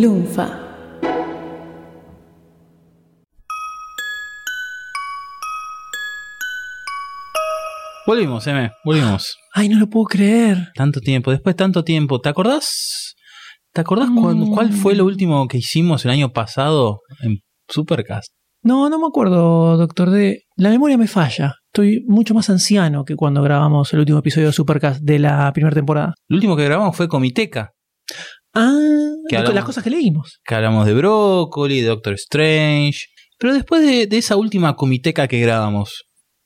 Lunfa. Volvimos, M, volvimos. Ay, no lo puedo creer. Tanto tiempo, después de tanto tiempo. ¿Te acordás? ¿Te acordás Mm. cuál fue lo último que hicimos el año pasado en Supercast? No, no me acuerdo, doctor D. La memoria me falla. Estoy mucho más anciano que cuando grabamos el último episodio de Supercast de la primera temporada. Lo último que grabamos fue Comiteca, Ah, Que hablamos- las cosas que leímos. que hablamos de Brócoli, de Doctor Strange. Pero después de, de esa última Comiteca que grabamos,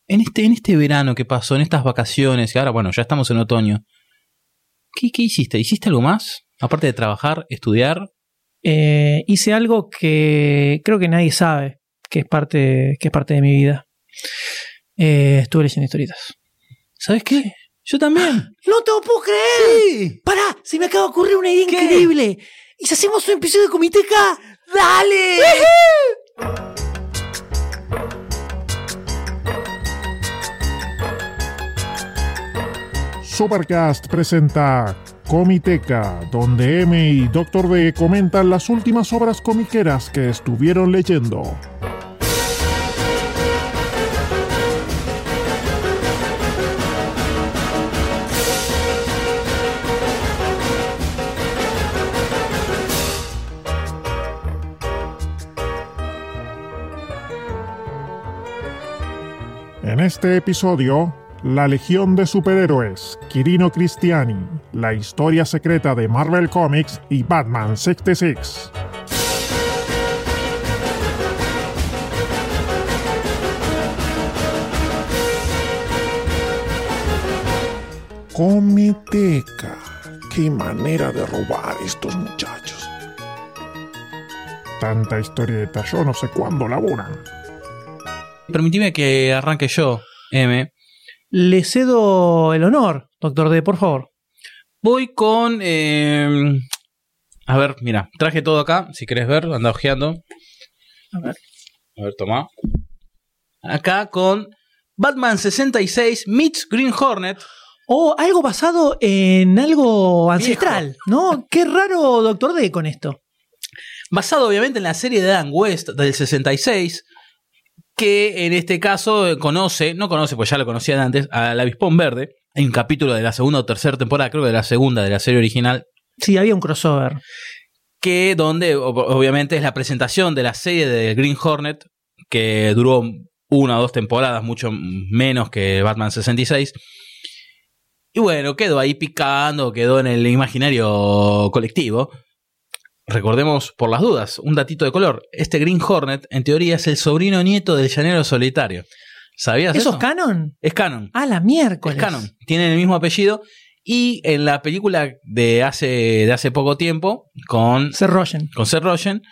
en este, en este verano que pasó, en estas vacaciones, y ahora bueno, ya estamos en otoño, ¿qué, qué hiciste? ¿Hiciste algo más? Aparte de trabajar, estudiar, Eh, hice algo que creo que nadie sabe que es parte, que es parte de mi vida. Eh, estuve leyendo historietas. ¿sabes qué? Yo también. ¡No te lo puedo creer! Sí. ¡Pará! Se me acaba de ocurrir una idea ¿Qué? increíble. ¿Y si hacemos un episodio de Comiteca? ¡Dale! Supercast presenta Comiteca, donde M y Dr. D comentan las últimas obras comiqueras que estuvieron leyendo. En este episodio, la Legión de Superhéroes, Quirino Cristiani, la historia secreta de Marvel Comics y Batman 66. Comiteca. Qué manera de robar estos muchachos. Tanta historieta, yo no sé cuándo laburan. Permitime que arranque yo, M. Le cedo el honor, doctor D, por favor. Voy con. eh, a ver, mira, traje todo acá. Si querés ver, anda ojeando. A ver. A ver, toma. Acá con Batman 66 meets Green Hornet. O algo basado en algo ancestral, ¿no? Qué raro, doctor D, con esto. Basado obviamente en la serie de Dan West del 66. Que en este caso eh, conoce, no conoce, pues ya lo conocía de antes, al Avispón Verde. Hay un capítulo de la segunda o tercera temporada, creo que de la segunda de la serie original, Sí, había un crossover. que donde ob- obviamente es la presentación de la serie de Green Hornet, que duró una o dos temporadas, mucho menos que Batman 66. Y bueno, quedó ahí picando, quedó en el imaginario colectivo. Recordemos por las dudas, un datito de color. Este Green Hornet, en teoría, es el sobrino nieto del llanero solitario. ¿Sabías ¿Eso eso? es canon? Es canon. Ah, la Es miércoles. canon. Tienen el mismo apellido. Y en la película de hace, de hace poco tiempo, con Seth Rogen. con Seth Rogen.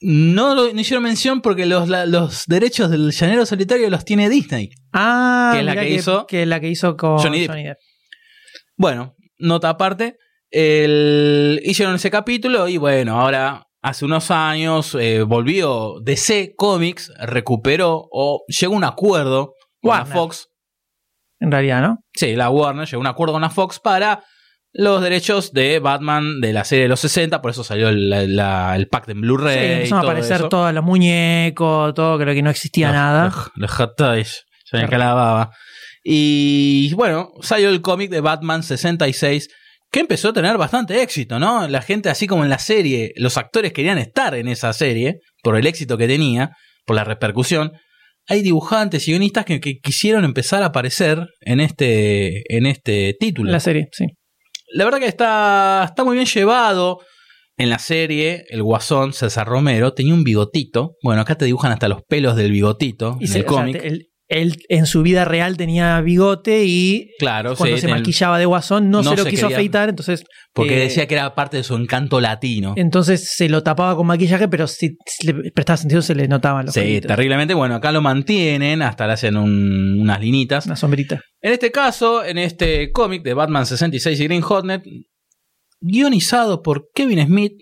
No, lo, no hicieron mención porque los, la- los derechos del llanero solitario los tiene Disney. Ah, Que es la que hizo que la que hizo con Johnny Depp. Bueno, nota aparte, el- hicieron ese capítulo y bueno, ahora hace unos años eh, volvió DC Comics, recuperó o llegó a un acuerdo con la. Fox. En realidad, ¿no? Sí, la Warner llegó a un acuerdo con la Fox para los derechos de Batman de la serie de los 60, por eso salió el, la- el pack de Sí, Blu-ray. y empezaron a aparecer eso. todos los muñecos, todo, creo que no existía Los- nada. Los, hot toys. Se me Qué cae la baba. Y bueno, salió el cómic de Batman 66, que empezó a tener bastante éxito, ¿no? La gente, así como en la serie, los actores querían estar en esa serie, por el éxito que tenía, por la repercusión. Hay dibujantes y guionistas que, que quisieron empezar a aparecer en este, en este título. La serie, sí. La verdad que está, está muy bien llevado. En la serie, el guasón César Romero tenía un bigotito. Bueno, acá te dibujan hasta los pelos del bigotito Y en se- el o sea, cómic. Él, en su vida real tenía bigote y claro, cuando sí, se maquillaba de guasón no, no se lo se quiso quería- afeitar, entonces Porque eh, decía que era parte de su encanto latino. entonces se lo tapaba con maquillaje, pero si, si le prestaba sentido se le notaban los Sí, terriblemente. Bueno, acá lo mantienen, hasta le hacen un- unas linitas. Una sombrita. En este caso, en este cómic de Batman 66 y Green Hornet, guionizado por Kevin Smith,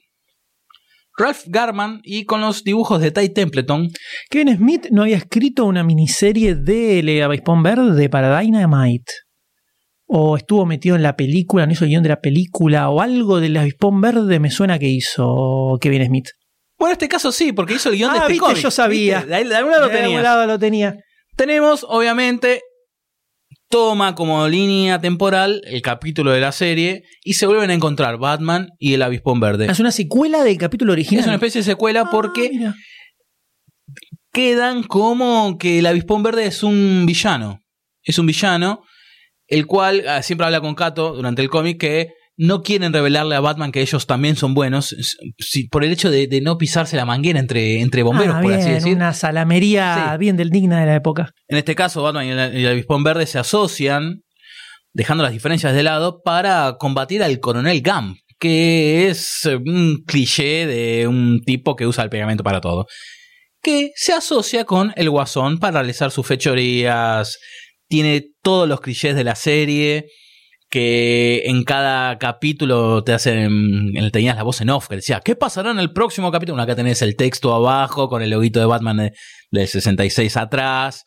Ralph Garman y con los dibujos de Ty Templeton. Kevin Smith no había escrito una miniserie de Le Avispón Verde para Dynamite. o estuvo metido en la película, no hizo el guion de la película, o algo del avispón verde me suena que hizo Kevin Smith. Bueno, en este caso sí, porque hizo el guion de Ah, este viste, cómic, yo sabía. ¿viste? De, de algún lado lo De algún lado lo tenía. Tenemos, obviamente, toma como línea temporal el capítulo de la serie y se vuelven a encontrar Batman y el avispón verde. Es una secuela del capítulo original. Es una especie de secuela Ah, porque mira. quedan como que el avispón verde es un villano. Es un villano, el cual ah, siempre habla con Kato durante el cómic que no quieren revelarle a Batman que ellos también son buenos, si- por el hecho de, de no pisarse la manguera entre, entre bomberos, Ah, por así bien, decir. Una salamería Sí. bien del digna de la época. En este caso, Batman y el, y el avispón verde se asocian, dejando las diferencias de lado, para combatir al coronel Gump, que es eh, un cliché de un tipo que usa el pegamento para todo. Que se asocia con el guasón para realizar sus fechorías. Tiene todos los clichés de la serie. Que en cada capítulo te hacen. Tenías la voz en off que decía: ¿Qué pasará en el próximo capítulo? Bueno, acá tenés el texto abajo con el loguito de Batman de- del 66 atrás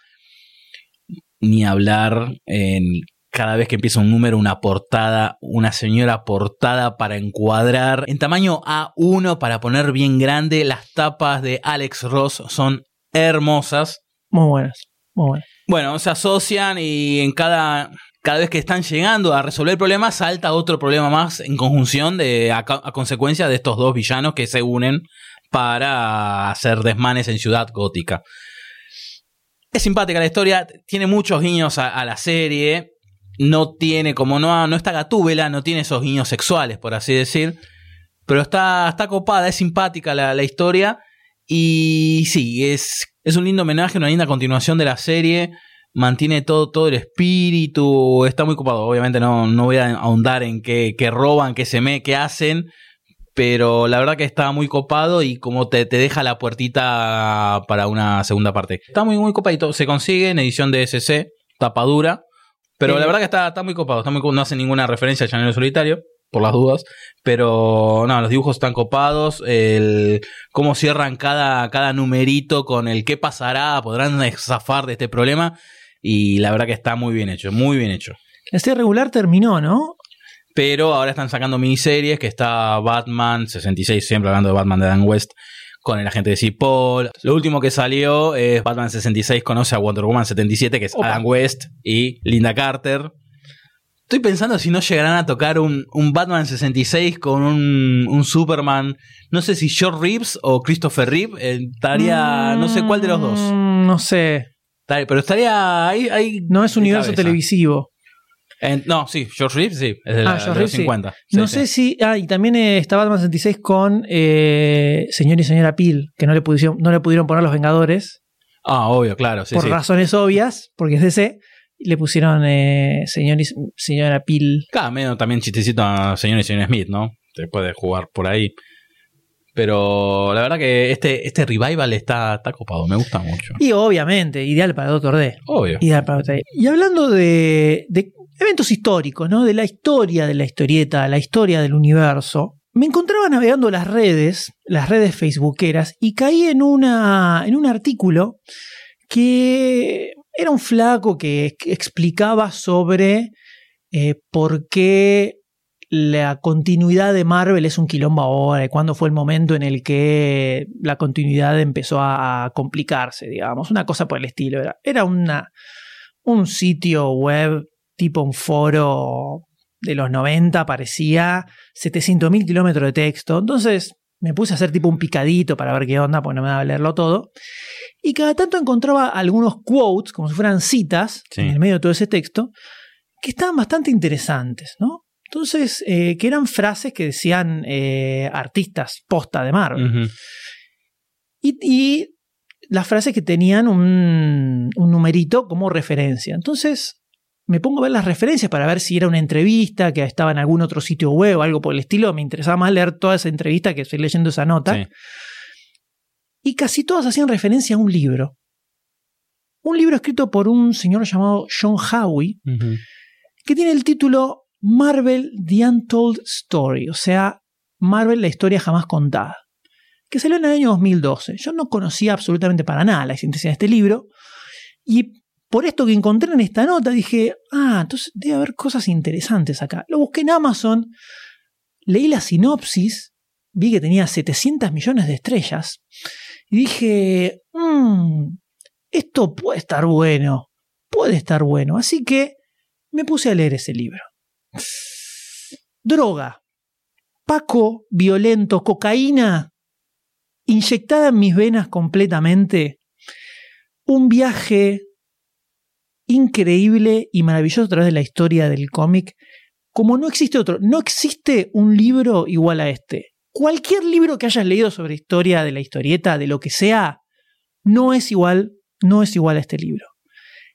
ni hablar en cada vez que empieza un número, una portada, una señora portada para encuadrar en tamaño A1 para poner bien grande. Las tapas de Alex Ross son hermosas. Muy buenas. Muy buenas. Bueno, se asocian y en cada, cada vez que están llegando a resolver el problema, salta otro problema más en conjunción de, a, consecuencia de estos dos villanos que se unen para hacer desmanes en Ciudad Gótica. Es simpática la historia, tiene muchos guiños a, a la serie. No tiene, como no, no está gatúbela, no tiene esos guiños sexuales, por así decir. Pero está, está copada, es simpática la, la historia. Y sí, es, es un lindo homenaje, una linda continuación de la serie. Mantiene todo, todo el espíritu. Está muy copado. Obviamente no, no voy a ahondar en qué, qué roban, qué se me, qué hacen. Pero la verdad que está muy copado y como te, te deja la puertita para una segunda parte. Está muy, muy copadito. Se consigue en edición de SC, tapadura. Pero Eh. la verdad que está, está muy copado. Está muy, no hace ninguna referencia a Llanero Solitario, por las dudas. Pero no, los dibujos están copados. El, cómo cierran cada, cada numerito con el qué pasará. Podrán zafar de este problema. Y la verdad que está muy bien hecho, muy bien hecho. La serie regular terminó, ¿no? Pero ahora están sacando miniseries que está Batman 66, siempre hablando de Batman de Dan West, con el agente de Cipoll. Lo último que salió es Batman 66 conoce a Wonder Woman 77, que es Opa. Adam West y Linda Carter. Estoy pensando si no llegarán a tocar un, un Batman 66 con un, un Superman, no sé si George Reeves o Christopher Reeve, eh, estaría, no sé cuál de los dos, Mm, No sé. Pero estaría ahí, ahí No es universo cabeza. televisivo. En- no, sí, George Reeves sí, es de, la, Ah, George de los Reeves, sí. 50. Sí, no sí. sé si. Ah, y también eh, está Batman 66 con eh, Señor y Señora Peel, que no le, pudieron, no le pudieron poner los Vengadores Ah, obvio, claro, por razones obvias, porque es DC. Le pusieron eh, Señor y Señora Peel. Cada medio también chistecito a señor y señor Smith, ¿no? Te puede jugar por ahí. Pero la verdad que este, este revival está, está copado, me gusta mucho. Y obviamente, ideal para Doctor D. Obvio. Ideal para Doctor D. Y hablando de, de eventos históricos, ¿no? De la historia de la historieta, la historia del universo. Me encontraba navegando las redes, las redes facebookeras, y caí en, una, en un artículo que era un flaco que explicaba sobre eh, por qué la continuidad de Marvel es un quilombo ahora y cuándo fue el momento en el que la continuidad empezó a complicarse, digamos. Una cosa por el estilo. Era, era una, un sitio web tipo un foro de los 90, parecía 700.000 kilómetros de texto. Entonces me puse a hacer tipo un picadito para ver qué onda, porque no me daba a leerlo todo. Y cada tanto encontraba algunos quotes, como si fueran citas, Sí. en el medio de todo ese texto, que estaban bastante interesantes, ¿no? Entonces, eh, que eran frases que decían eh, artistas posta de Marvel. Y, y las frases que tenían un, un numerito como referencia. Entonces me pongo a ver las referencias para ver si era una entrevista que estaba en algún otro sitio web o algo por el estilo. Me interesaba más leer toda esa entrevista que estoy leyendo esa nota. Sí. Y casi todas hacían referencia a un libro. Un libro escrito por un señor llamado John Howie, Ujú. que tiene el título Marvel The Untold Story, o sea, Marvel la historia jamás contada, que salió en el año 2012. Yo no conocía absolutamente para nada la existencia de este libro y por esto que encontré en esta nota, dije, ah, entonces debe haber cosas interesantes acá. Lo busqué en Amazon, leí la sinopsis, vi que tenía 700 millones de estrellas, y dije, mmm, esto puede estar bueno, puede estar bueno. Así que me puse a leer ese libro. Droga, Paco, violento, cocaína, inyectada en mis venas completamente. Un viaje increíble y maravilloso a través de la historia del cómic, como no existe otro. No existe un libro igual a este. Cualquier libro que hayas leído sobre historia de la historieta, de lo que sea, no es igual, no es igual a este libro.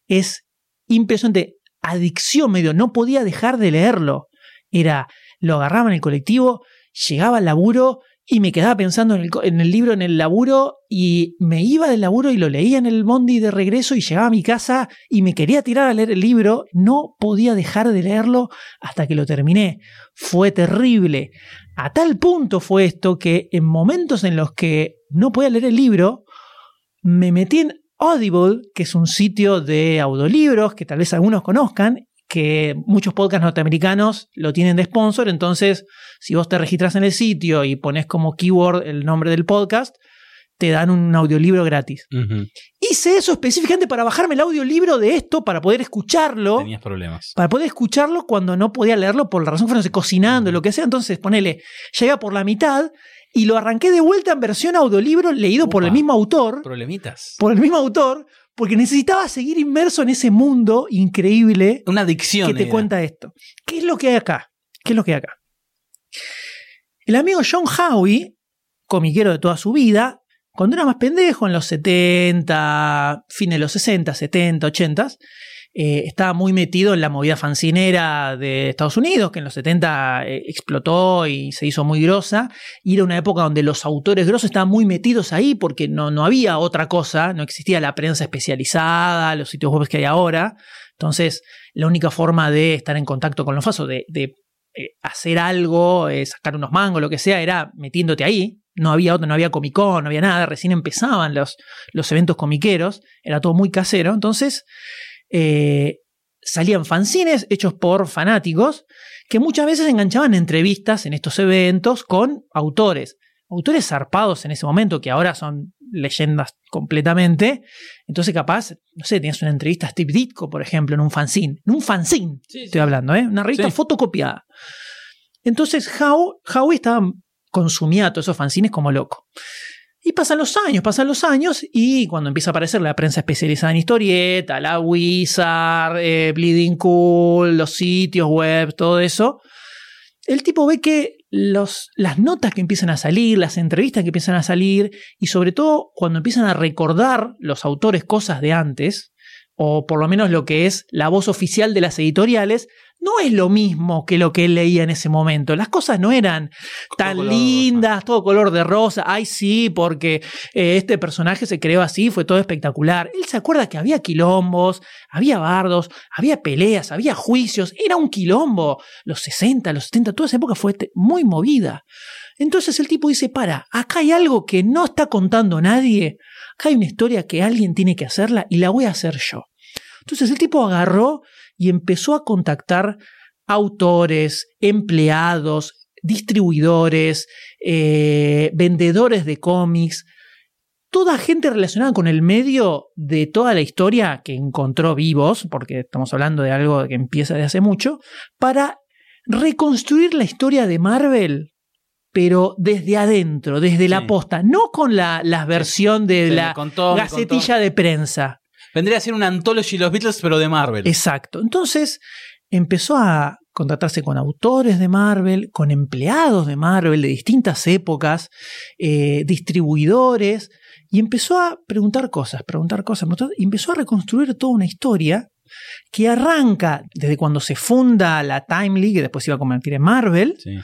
Es impresionante. Adicción medio, no podía dejar de leerlo. Era, lo agarraba en el colectivo, llegaba al laburo y me quedaba pensando en el, libro en el laburo y me iba del laburo y lo leía en el bondi de regreso y llegaba a mi casa y me quería tirar a leer el libro. No podía dejar de leerlo hasta que lo terminé. Fue terrible. A tal punto fue esto que en momentos en los que no podía leer el libro, me metí en Audible, que es un sitio de audiolibros que tal vez algunos conozcan, que muchos podcasts norteamericanos lo tienen de sponsor, entonces si vos te registras en el sitio y pones como keyword el nombre del podcast, te dan un audiolibro gratis. Hice eso específicamente para bajarme el audiolibro de esto, para poder escucharlo. Tenías problemas. Para poder escucharlo cuando no podía leerlo por la razón que fuera no sé, cocinando, lo que sea. Entonces, ponele, llega por la mitad y lo arranqué de vuelta en versión audiolibro leído por el mismo autor. Problemitas. Por el mismo autor, porque necesitaba seguir inmerso en ese mundo increíble Una adicción. que te era. cuenta esto. ¿Qué es lo que hay acá? ¿Qué es lo que hay acá? El amigo John Howie, comiquero de toda su vida, cuando era más pendejo, en los 70, fines de los 60, 70, 80, eh, estaba muy metido en la movida fancinera de Estados Unidos, que en los 70 eh, explotó y se hizo muy grosa. Y era una época donde los autores grosos estaban muy metidos ahí porque no, no había otra cosa, no existía la prensa especializada, los sitios web que hay ahora. Entonces, la única forma de estar en contacto con los fasos, de, eh, hacer algo, sacar unos mangos, lo que sea, era metiéndote ahí. No había otro, no había Comic Con, no había nada, recién empezaban los, los eventos comiqueros, era todo muy casero. Entonces, eh, salían fanzines hechos por fanáticos que muchas veces enganchaban entrevistas en estos eventos con autores. Autores zarpados en ese momento, que ahora son leyendas completamente. Entonces, capaz, no sé, tenías una entrevista a Steve Ditko, por ejemplo, en un fanzine. En un fanzine, Sí, sí. estoy hablando, ¿eh? Una revista Sí. fotocopiada. Entonces, Howie estaba consumía todos esos fanzines como loco. Y pasan los años, pasan los años, y cuando empieza a aparecer la prensa especializada en historieta, la Wizard, eh, Bleeding Cool, los sitios web, todo eso, el tipo ve que las notas que empiezan a salir, las entrevistas que empiezan a salir, y sobre todo cuando empiezan a recordar los autores cosas de antes, o por lo menos lo que es la voz oficial de las editoriales, no es lo mismo que lo que él leía en ese momento. Las cosas no eran tan lindas, todo color de rosa. Ay, sí, porque eh, este personaje se creó así, fue todo espectacular. Él se acuerda que había quilombos, había bardos, había peleas, había juicios. Era un quilombo. Los 60, los 70, toda esa época fue muy movida. Entonces el tipo dice, para, acá hay algo que no está contando nadie. Hay una historia que alguien tiene que hacerla y la voy a hacer yo. Entonces el tipo agarró y empezó a contactar autores, empleados, distribuidores, eh, vendedores de cómics, toda gente relacionada con el medio de toda la historia que encontró vivos, porque estamos hablando de algo que empieza de hace mucho, para reconstruir la historia de Marvel, pero desde adentro, desde la posta, no con la, la versión de Se la contó, gacetilla de prensa. Vendría a ser una anthology de los Beatles, pero de Marvel. Exacto. Entonces empezó a contratarse con autores de Marvel, con empleados de Marvel de distintas épocas, eh, distribuidores, y empezó a preguntar cosas, preguntar cosas, y empezó a reconstruir toda una historia que arranca desde cuando se funda la Timely, que después se iba a convertir en Marvel, Sí.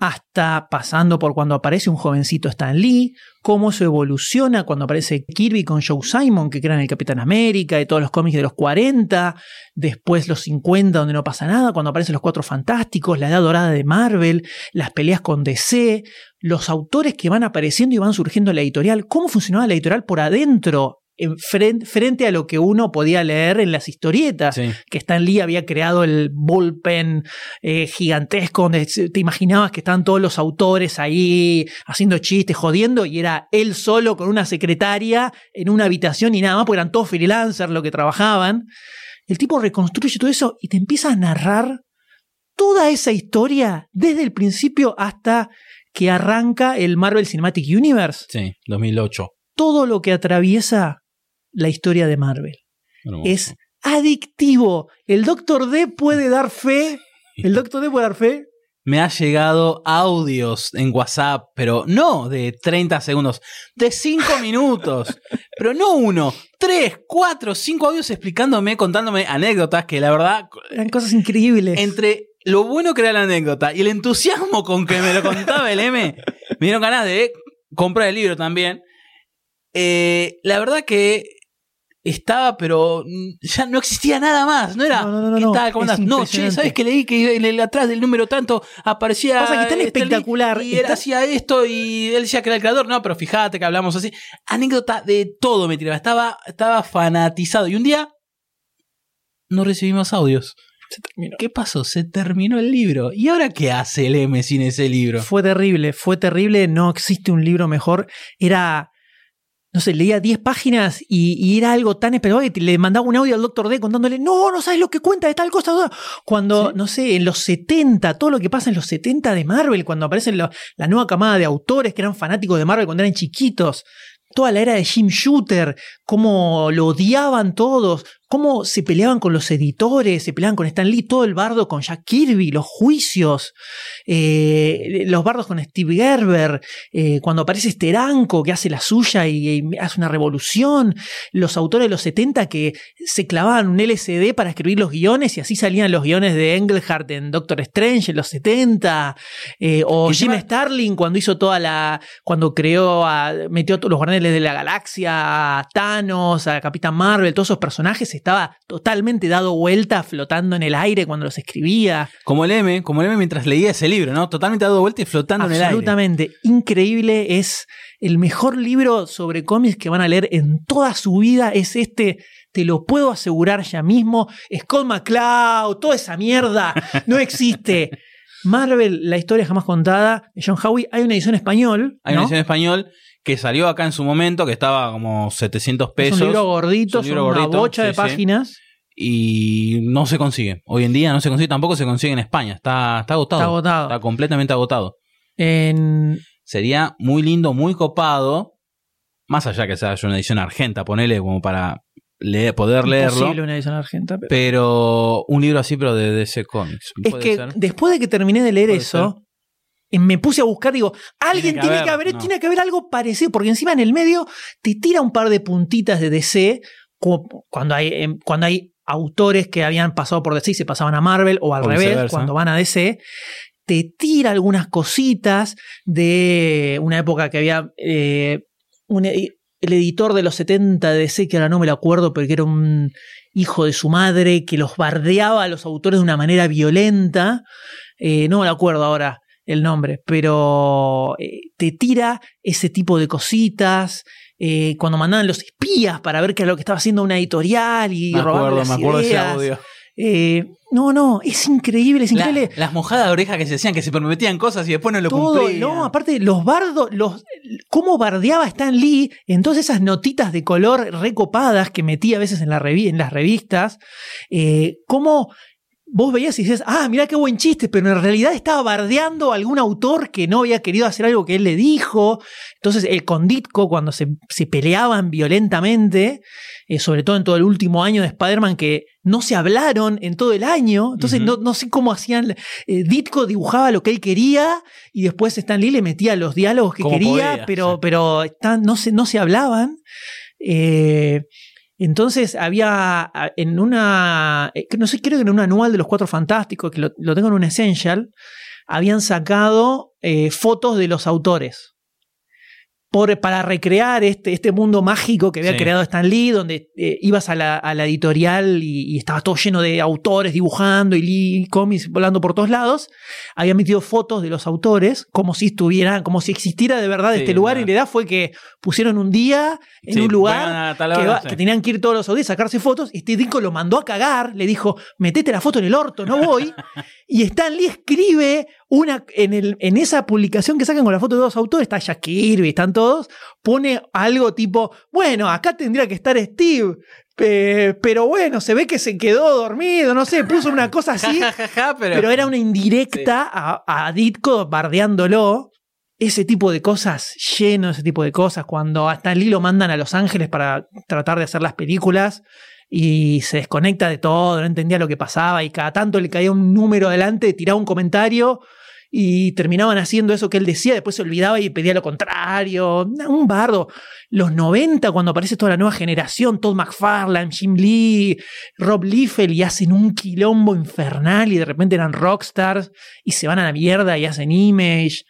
Hasta pasando por cuando aparece un jovencito Stan Lee, cómo eso evoluciona cuando aparece Kirby con Joe Simon, que crean el Capitán América, y todos los cómics de los 40, después los 50 donde no pasa nada, cuando aparecen los Cuatro Fantásticos, la Edad Dorada de Marvel, las peleas con DC, los autores que van apareciendo y van surgiendo en la editorial, cómo funcionaba la editorial por adentro en fren- frente a lo que uno podía leer en las historietas. Sí. Que Stan Lee había creado el bullpen eh, gigantesco donde te imaginabas que estaban todos los autores ahí haciendo chistes, jodiendo, y era él solo con una secretaria en una habitación y nada más, porque eran todos freelancers lo que trabajaban. El tipo reconstruye todo eso y te empieza a narrar toda esa historia desde el principio hasta que arranca el Marvel Cinematic Universe. Sí, 2008. Todo lo que atraviesa la historia de Marvel. Hermoso. Es adictivo. El Doctor D puede dar fe. El Doctor D puede dar fe. Me ha llegado audios en WhatsApp, pero no de 30 segundos, de 5 minutos. Pero no uno, 3, 4, 5 audios explicándome, contándome anécdotas que la verdad, Eran cosas increíbles. entre lo bueno que era la anécdota y el entusiasmo con que me lo contaba el M, me dieron ganas de comprar el libro también. Eh, la verdad que estaba, pero mm, ya no existía nada más. No era. No, no, no, ¿qué no, tal? ¿Cómo es andás? No, che. ¿sabes que leí que en el atrás del número tanto aparecía. Pasa que tan Lee espectacular, Y él está- hacía esto y él decía que era el creador. No, pero fíjate que hablamos así. Anécdota de todo me tiraba. Estaba, estaba fanatizado. Y un día no recibimos audios. Se terminó. ¿Qué pasó? Se terminó el libro. ¿Y ahora qué hace el M sin ese libro? Fue terrible, fue terrible. No existe un libro mejor. Era. No sé, leía 10 páginas y, y era algo tan esperado que le mandaba un audio al Doctor D contándole, no, no sabes lo que cuenta de tal cosa. no". Cuando, Sí. no sé, en los 70, todo lo que pasa en los 70 de Marvel, cuando aparecen lo- la nueva camada de autores que eran fanáticos de Marvel cuando eran chiquitos, toda la era de Jim Shooter, cómo lo odiaban todos, cómo se peleaban con los editores, se peleaban con Stan Lee, todo el bardo con Jack Kirby, los juicios, eh, los bardos con Steve Gerber, eh, cuando aparece Steranko que hace la suya y, y hace una revolución, los autores de los 70 que se clavaban un LCD para escribir los guiones y así salían los guiones de Engelhardt en Doctor Strange en los 70, eh, o Jim encima- Starlin cuando hizo toda la, cuando creó, a, metió los guardianes de la galaxia, a Thanos, a Capitán Marvel, todos esos personajes, estaba totalmente dado vuelta, flotando en el aire cuando los escribía. Como el M, como el M mientras leía ese libro, ¿no? Totalmente dado vuelta y flotando en el aire. Absolutamente increíble. Es el mejor libro sobre cómics que van a leer en toda su vida. Es este. Te lo puedo asegurar ya mismo. Scott McCloud, toda esa mierda. No existe. Marvel, la historia jamás contada de John Howe. Hay una edición español. Hay ¿no? una edición español que salió acá en su momento, que estaba como 700 Es pesos. un libro gordito, Es un libro son una bocha de sí. páginas. Y no se consigue. Hoy en día no se consigue, tampoco se consigue en España. Está, está agotado. Está agotado. Está completamente agotado. En, Sería muy lindo, muy copado. Más allá que sea una edición argenta, ponele como para leer- poder leerlo. imposible una edición argenta. pero- Pero un libro así, pero de DC Comics. Es ¿Puede que ser? después de que terminé de leer eso, me puse a buscar, digo, alguien Tiene tiene que haber, no. tiene que haber algo parecido, porque encima en el medio te tira un par de puntitas de DC, cuando hay, em, cuando hay autores que habían pasado por DC y se pasaban a Marvel, o al O revés, cuando van a DC, te tira algunas cositas de una época que había eh, un el editor de los 70 de DC, que ahora no me lo acuerdo, pero que era un hijo de su madre, que los bardeaba a los autores de una manera violenta. Eh, no me lo acuerdo ahora el nombre, pero eh, te tira ese tipo de cositas. eh, cuando mandaban los espías para ver qué era lo que estaba haciendo una editorial y me robarle acuerdo, las me acuerdo de ese ideas. audio. Eh, no, no, es increíble, es La- increíble. las mojadas de oreja que se decían que se prometían cosas y después no lo Todo, cumplían. no, aparte los bardos, los, cómo bardeaba Stan Lee en todas esas notitas de color recopadas que metía a veces en, la revi- en las revistas, eh, cómo vos veías y dices, ah, mira qué buen chiste, pero en realidad estaba bardeando a algún autor que no había querido hacer algo que él le dijo. Entonces, el con Ditko, cuando se, se peleaban violentamente, eh, sobre todo en todo el último año de Spider-Man, que no se hablaron en todo el año. Entonces, no, no sé cómo hacían. eh, Ditko dibujaba lo que él quería y después Stan Lee le metía los diálogos que quería, podía, pero, sí. pero están- no, se, no se hablaban. Eh, entonces había a- en una, eh, no sé, creo que en un anual de los Cuatro Fantásticos, que lo, lo tengo en un Essential, habían sacado eh, fotos de los autores. Por, para recrear este, este mundo mágico que había Sí. creado Stan Lee, donde eh, ibas a la, a la editorial y, y estaba todo lleno de autores dibujando y Lee cómics volando por todos lados. Había metido fotos de los autores como si estuvieran, como si existiera de verdad Sí, este lugar. Y la idea fue que pusieron un día en Sí, un lugar va- que tenían que ir todos los autores a sacarse fotos. Y este disco lo mandó a cagar, le dijo, metete la foto en el orto, no voy. y Stan Lee escribe una, en, el, en esa publicación que sacan con la foto de dos autores, está Jack Kirby, están todos, pone algo tipo, bueno, acá tendría que estar Steve. eh, pero bueno, se ve que se quedó dormido, no sé, puso una cosa así. ja, ja, ja, pero, Pero era una indirecta a, a Ditko bardeándolo. Ese tipo de cosas, lleno de ese tipo de cosas. Cuando hasta Lee lo mandan a Los Ángeles para tratar de hacer las películas y se desconecta de todo, no entendía lo que pasaba y cada tanto le caía un número adelante, tiraba un comentario y terminaban haciendo eso que él decía, después se olvidaba y pedía lo contrario. Un bardo. Los 90, cuando aparece toda la nueva generación, Todd McFarlane, Jim Lee, Rob Liefeld y hacen un quilombo infernal y de repente eran rockstars y se van a la mierda y hacen image.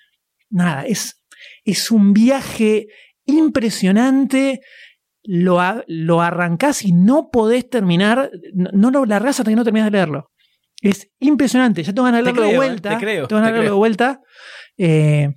Nada, es, es un viaje impresionante. Lo, a- lo arrancás y no podés terminar, no, no lo largás hasta que no terminás de leerlo. Es impresionante, ya te van a Te leerlo de eh, vuelta. te creo, van a te leerlo de vuelta. Eh,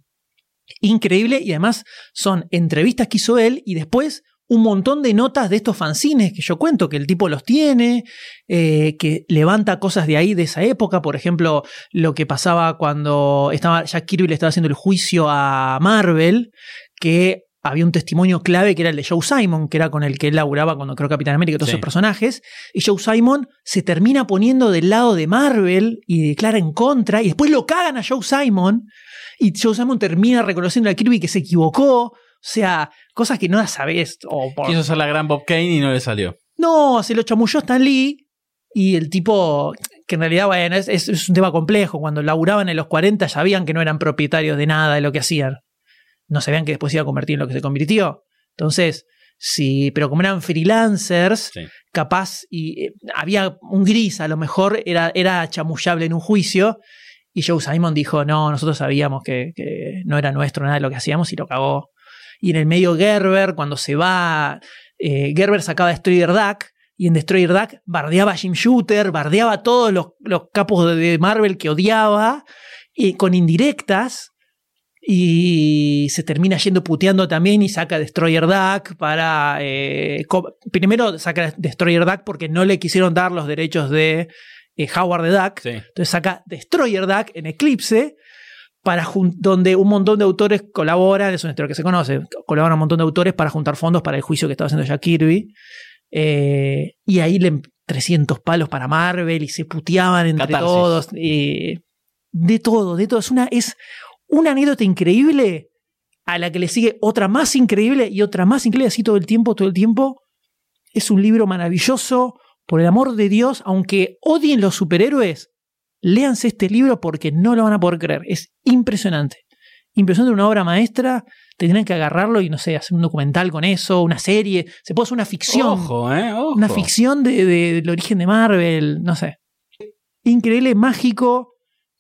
increíble y además son entrevistas que hizo él y después un montón de notas de estos fanzines que yo cuento, que el tipo los tiene, eh, que levanta cosas de ahí, de esa época, por ejemplo, lo que pasaba cuando estaba Jack Kirby le estaba haciendo el juicio a Marvel, que había un testimonio clave que era el de Joe Simon, que era con el que él laburaba cuando creó Capitán América y todos Sí. esos personajes, y Joe Simon se termina poniendo del lado de Marvel y declara en contra, y después lo cagan a Joe Simon, y Joe Simon termina reconociendo a Kirby que se equivocó, o sea, cosas que no las sabés. O por- quiso ser la gran Bob Kane y no le salió. no, se lo chamulló Stan Lee y el tipo, que en realidad, bueno, es, es- es un tema complejo. Cuando laburaban en los 40 sabían que no eran propietarios de nada de lo que hacían. No sabían que después se iba a convertir en lo que se convirtió. Entonces, sí, pero como eran freelancers, Sí. capaz, y eh, había un gris, a lo mejor era, era chamullable en un juicio. Y Joe Simon dijo, no, nosotros sabíamos que, que no era nuestro nada de lo que hacíamos y lo cagó. Y en el medio Gerber, cuando se va, eh, Gerber sacaba Destroyer Duck y en Destroyer Duck bardeaba a Jim Shooter, bardeaba a todos los, los capos de Marvel que odiaba, y con indirectas. Y se termina yendo puteando también y saca Destroyer Duck para... eh, primero saca Destroyer Duck porque no le quisieron dar los derechos de eh, Howard the Duck. Sí. Entonces saca Destroyer Duck en Eclipse, para donde un montón de autores colaboran, es una historia que se conoce, colaboran un montón de autores para juntar fondos para el juicio que estaba haciendo Jack Kirby. Eh, y ahí le 300 palos para Marvel y se puteaban entre Catarsis. todos. eh, de todo, de todo. Es una, es una anécdota increíble a la que le sigue otra más increíble y otra más increíble, así todo el tiempo, todo el tiempo. Es un libro maravilloso. Por el amor de Dios, aunque odien los superhéroes, léanse este libro porque no lo van a poder creer. Es impresionante. Impresionante, una obra maestra. Tendrían que agarrarlo y, no sé, hacer un documental con eso, una serie. Se puede hacer una ficción. Ojo, ¿eh? Ojo. Una ficción de, de- del origen de Marvel, no sé. Increíble, mágico.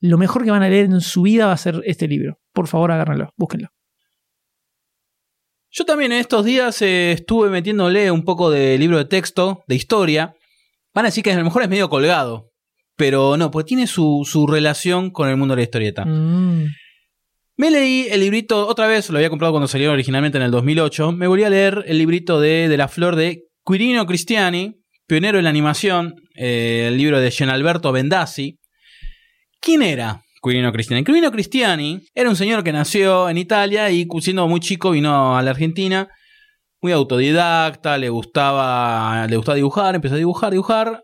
Lo mejor que van a leer en su vida va a ser este libro. Por favor, agárrenlo, búsquenlo. Yo también en estos días eh, estuve metiéndole un poco de libro de texto, de historia. Van a decir que a lo mejor es medio colgado. Pero no, pues tiene su, su relación con el mundo de la historieta. Mm. Me leí el librito, otra vez lo había comprado cuando salió originalmente en el 2008. Me volví a leer el librito de, de la flor de Quirino Cristiani, pionero en la animación, eh, el libro de Gianalberto Bendassi. ¿Quién era Quirino Cristiani? Quirino Cristiani era un señor que nació en Italia y siendo muy chico vino a la Argentina, muy autodidacta, le gustaba, le gustaba dibujar, empezó a dibujar, dibujar.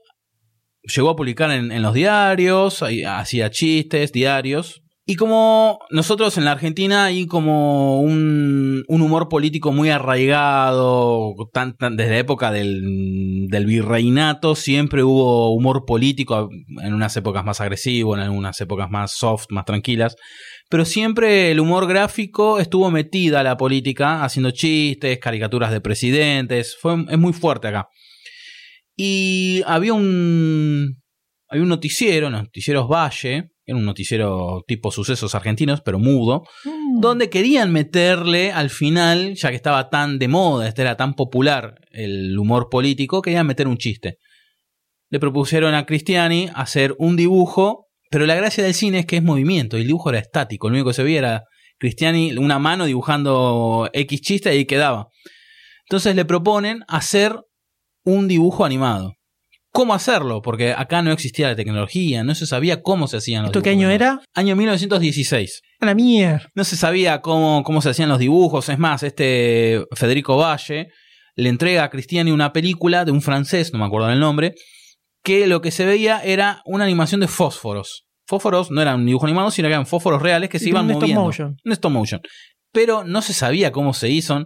Llegó a publicar en, los diarios, hacía chistes, diarios. Y como nosotros en la Argentina hay como un, un humor político muy arraigado, desde la época del, virreinato siempre hubo humor político, en unas épocas más agresivo, en algunas épocas más soft, más tranquilas, pero siempre el humor gráfico estuvo metida a la política, haciendo chistes, caricaturas de presidentes, es muy fuerte acá. Y había un, había un noticiero, noticieros Valle, era un noticiero tipo sucesos argentinos, pero mudo, Mm. donde querían meterle al final, ya que estaba tan de moda, este era tan popular el humor político, querían meter un chiste. Le propusieron a Cristiani hacer un dibujo, pero la gracia del cine es que es movimiento, y el dibujo era estático, lo único que se veía era Cristiani una mano dibujando X chiste y ahí quedaba. Entonces le proponen hacer un dibujo animado. ¿Cómo hacerlo? Porque acá no existía la tecnología, no se sabía cómo se hacían los ¿Esto qué dibujos año animados. era? Año 1916. A la mierda. No se sabía cómo, cómo se hacían los dibujos. Es más, este Federico Valle le entrega a Cristiani una película de un francés, no me acuerdo del nombre, que lo que se veía era una animación de fósforos. Fósforos no eran un dibujo animado, sino que eran fósforos reales que se iban Un stop moviendo. motion. Un stop motion. Pero no se sabía cómo se hizo.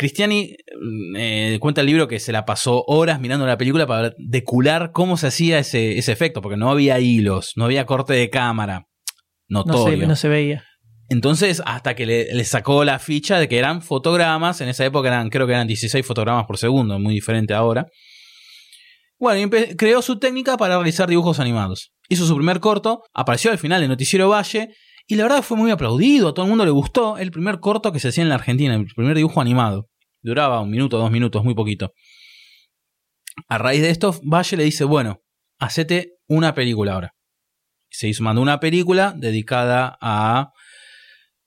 Cristiani mm, eh, cuenta el libro que se la pasó horas mirando la película para decular cómo se hacía ese, ese efecto, porque no había hilos, no había corte de cámara. No Notorio. se, no se veía. Entonces, hasta que le, le sacó la ficha de que eran fotogramas, en esa época eran, creo que eran 16 fotogramas por segundo, muy diferente ahora. Bueno, y creó su técnica para realizar dibujos animados. Hizo su primer corto, apareció al final en Noticiero Valle, y la verdad fue muy aplaudido, a todo el mundo le gustó. El primer corto que se hacía en la Argentina, el primer dibujo animado. Duraba un minuto, dos minutos, muy poquito. A raíz de esto, Valle le dice, bueno, hacete una película ahora. Se hizo, mandó una película dedicada a